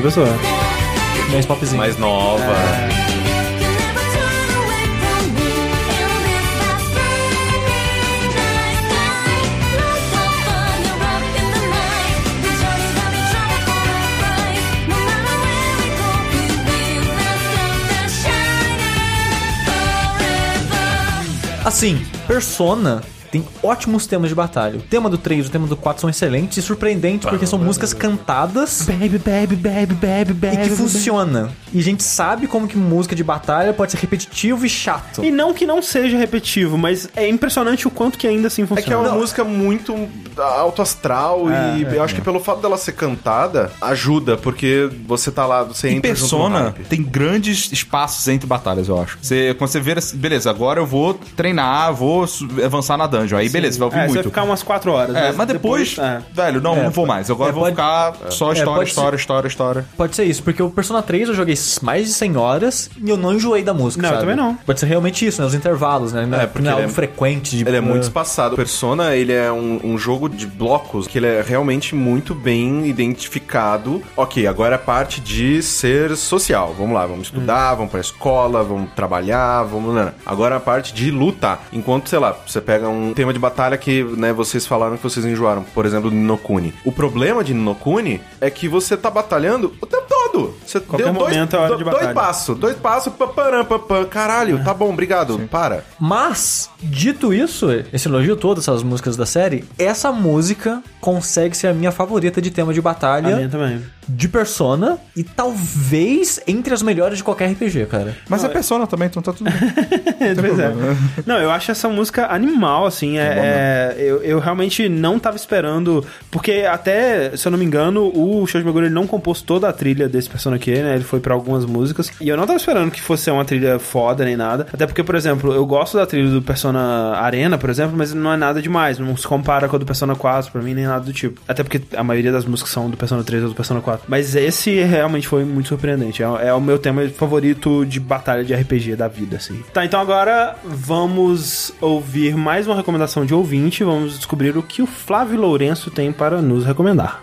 É outra pessoa. Mais popzinho. Mais nova. Assim, Persona tem ótimos temas de batalha. O tema do 3 e o tema do 4 são excelentes e surpreendentes porque são músicas cantadas Baby, baby, baby, baby, baby. e que funciona. E a gente sabe como que música de batalha pode ser repetitivo e chato. E não que não seja repetitivo, mas é impressionante o quanto que ainda assim É funciona. que é uma música muito alto astral e eu acho que pelo fato dela ser cantada, ajuda, porque você tá lá, você Em entra junto no Persona, hype. tem grandes espaços entre batalhas, eu acho. Você, quando você vê, assim, beleza, agora eu vou treinar, vou su- avançar na dungeon. Aí, beleza, vai ouvir É, você vai muito. ficar umas 4 horas. É, mas depois, é. velho, não, É, não vou mais. Agora é, eu vou pode- ficar só história, história, história, história. Pode ser isso, porque o Persona 3 eu joguei mais de 100 horas e eu não enjoei da música, Não, eu sabe? também não. Pode ser realmente isso, né? Os intervalos, né? Não É, é, porque não é algo é- frequente de... Ele é muito espaçado. Persona, ele é um, um jogo de blocos que ele é realmente muito bem identificado. Ok, agora é a parte de ser social. Vamos lá, vamos estudar, vamos pra escola, vamos trabalhar, vamos... né? Agora a parte de luta. Enquanto, sei lá, você pega um tema de batalha que, né, vocês falaram que vocês enjoaram. Por exemplo, Ninokuni. O problema de Ninokuni é que você tá batalhando o tempo todo. Você Qualquer deu dois, momento é hora de dois batalha. passos, dois passos, paparam, papam. Caralho, tá bom, obrigado. Para. Mas, dito isso, esse elogio todo, essas músicas da série, essa música consegue ser a minha favorita de tema de A batalha minha também. De Persona e talvez entre as melhores de qualquer RPG, cara. Mas é Persona também, então tá tudo bem. pois é. Não, eu acho essa música animal, assim. É, é- eu, eu realmente não tava esperando. Porque até, se eu não me engano, o Shoji Meguro ele não compôs toda a trilha desse Persona Q, né? Ele foi pra algumas músicas. E eu não tava esperando que fosse ser uma trilha foda nem nada. Até porque, por exemplo, eu gosto da trilha do Persona Arena, por exemplo, mas não é nada demais. Não se compara com a do Persona 4 pra mim, nem nada do tipo. Até porque a maioria das músicas são do Persona 3 ou do Persona 4. Mas esse realmente foi muito surpreendente. É, é o meu tema favorito de batalha de RPG da vida, assim. Tá, então agora vamos ouvir mais uma recomendação de ouvinte. Vamos descobrir o que o Flávio Lourenço tem para nos recomendar.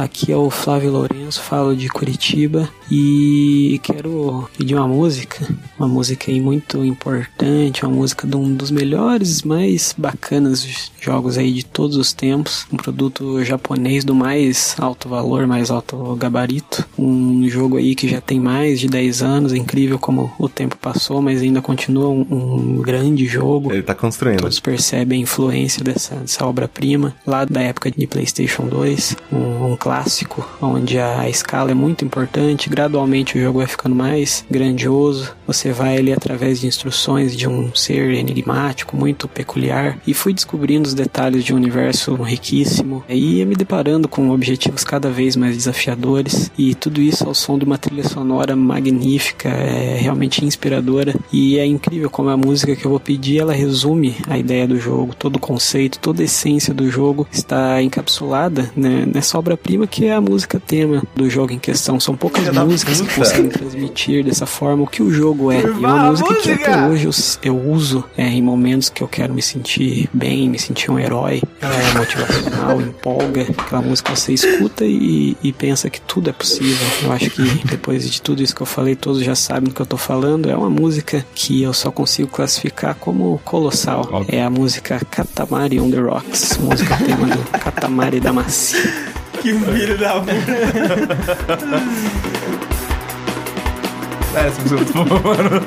Aqui é o Flávio Lourenço, falo de Curitiba e quero pedir uma música, uma música aí muito importante, uma música de um dos melhores, mais bacanas jogos aí de todos os tempos, um produto japonês do mais alto valor, mais alto gabarito, um jogo aí que já tem mais de 10 anos, é incrível como o tempo passou, mas ainda continua um, um grande jogo. Ele tá construindo. Todos percebem a influência dessa, dessa obra-prima lá da época de PlayStation 2, um, um clássico onde a, escala é muito importante. Gradualmente o jogo vai ficando mais grandioso. Você vai ali através de instruções de um ser enigmático, muito peculiar, e fui descobrindo os detalhes de um universo riquíssimo e ia me deparando com objetivos cada vez mais desafiadores. E tudo isso ao som de uma trilha sonora magnífica, é realmente inspiradora. E é incrível como a música que eu vou pedir ela resume a ideia do jogo, todo o conceito, toda a essência do jogo está encapsulada né, nessa obra-prima que é a música tema do jogo em questão. São poucas da músicas que conseguem transmitir dessa forma o que o jogo é. E Vá, uma música que música! até hoje eu, eu uso é, em momentos que eu quero me sentir bem, me sentir um herói. Ela é motivacional, empolga. Aquela música você escuta e, e pensa que tudo é possível. Eu acho que depois de tudo isso que eu falei, todos já sabem do que eu tô falando. É uma música que eu só consigo classificar como colossal. Óbvio. É a música Katamari on the Rocks, música tema do Katamari Damacy. Que filho da puta. É, essa música é muito boa, mano.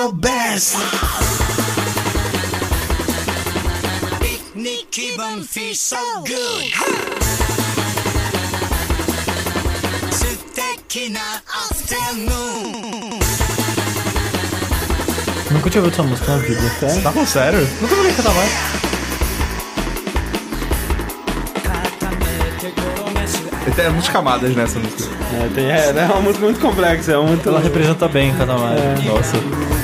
your best. Picnic keep them so good. Nunca tinha ouvido essa música na vida. Você tá com sério? Nunca vi cantar mais. Tem muitas camadas nessa música. É, tem, é, né? é uma música muito complexa. É muito... Ela representa bem cada mais. É. Nossa.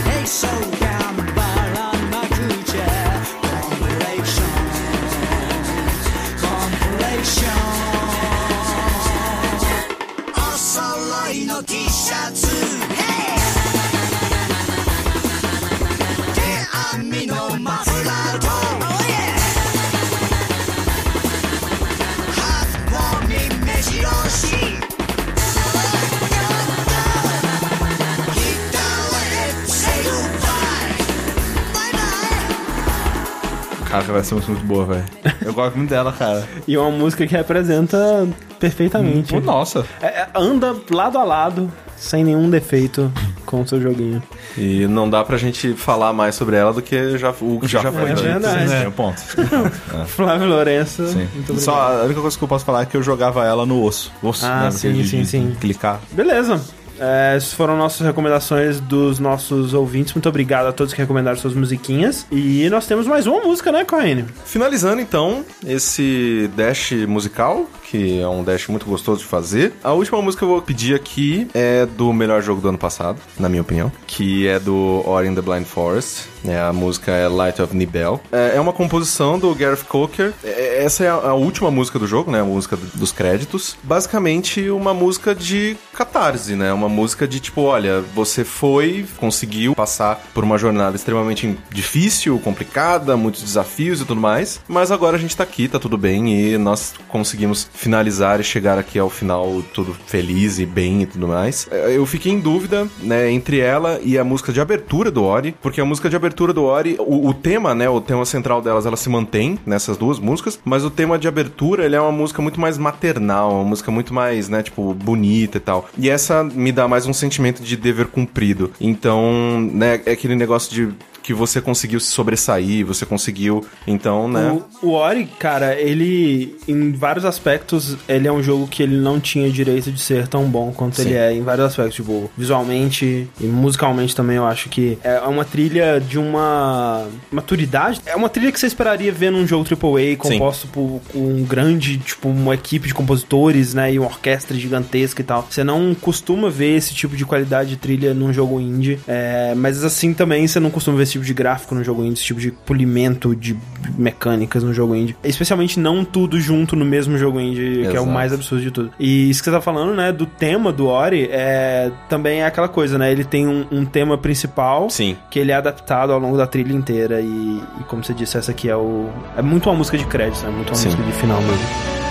Uma música muito boa, velho. Eu gosto muito dela, cara. E é uma música que representa perfeitamente. Pô, nossa. É- é- anda lado a lado, sem nenhum defeito com o seu joguinho. E não dá pra gente falar mais sobre ela do que já, o que já, foi é dito. verdade. Sim, ponto. Flávio Lourenço. Sim. Só a única coisa que eu posso falar é que eu jogava ela no osso. Osso, Ah, né? sim, sim, de sim. Clicar. Beleza. É, essas foram nossas recomendações dos nossos ouvintes. Muito obrigado a todos que recomendaram suas musiquinhas. E nós temos mais uma música, né, Corrine? Finalizando então esse dash musical, que é um dash muito gostoso de fazer. A última música que eu vou pedir aqui é do melhor jogo do ano passado, na minha opinião, que é do Ori and the Blind Forest. É, a música é Light of Nibel. É, é uma composição do Gareth Coker. É, essa é a, última música do jogo, né? A música do- dos créditos. Basicamente, uma música de catarse, né? Uma música de tipo, olha, você foi, conseguiu passar por uma jornada extremamente difícil, complicada, muitos desafios e tudo mais. Mas agora a gente tá aqui, tá tudo bem e nós conseguimos finalizar e chegar aqui ao final tudo feliz e bem e tudo mais. É, Eu fiquei em dúvida, né, entre ela e a música de abertura do Ori, porque a música de abertura do Ori, o, o tema, né, o tema central delas, ela se mantém nessas duas músicas, mas o tema de abertura, ele é uma música muito mais maternal, uma música muito mais, né, tipo, bonita e tal. E essa me dá mais um sentimento de dever cumprido. Então, né, é aquele negócio de que você conseguiu se sobressair, você conseguiu, então, né... O, o Ori, cara, ele, em vários aspectos, ele é um jogo que ele não tinha direito de ser tão bom quanto Sim. ele é, em vários aspectos, tipo, visualmente e musicalmente também, eu acho que é uma trilha de uma maturidade. É uma trilha que você esperaria ver num jogo AAA composto por um grande, tipo, uma equipe de compositores, né, e uma orquestra gigantesca e tal. Você não costuma ver esse tipo de qualidade de trilha num jogo indie, é, mas assim também você não costuma ver esse tipo de gráfico no jogo indie, esse tipo de polimento de mecânicas no jogo indie. Especialmente não tudo junto no mesmo jogo indie, que é o Exato. mais absurdo de tudo. E isso que você tá falando, né, do tema do Ori, é, também é aquela coisa, né, ele tem um, um tema principal Sim. que ele é adaptado ao longo da trilha inteira e, e como você disse, essa aqui é o... É muito uma música de crédito, é muito uma Sim. música de final mesmo.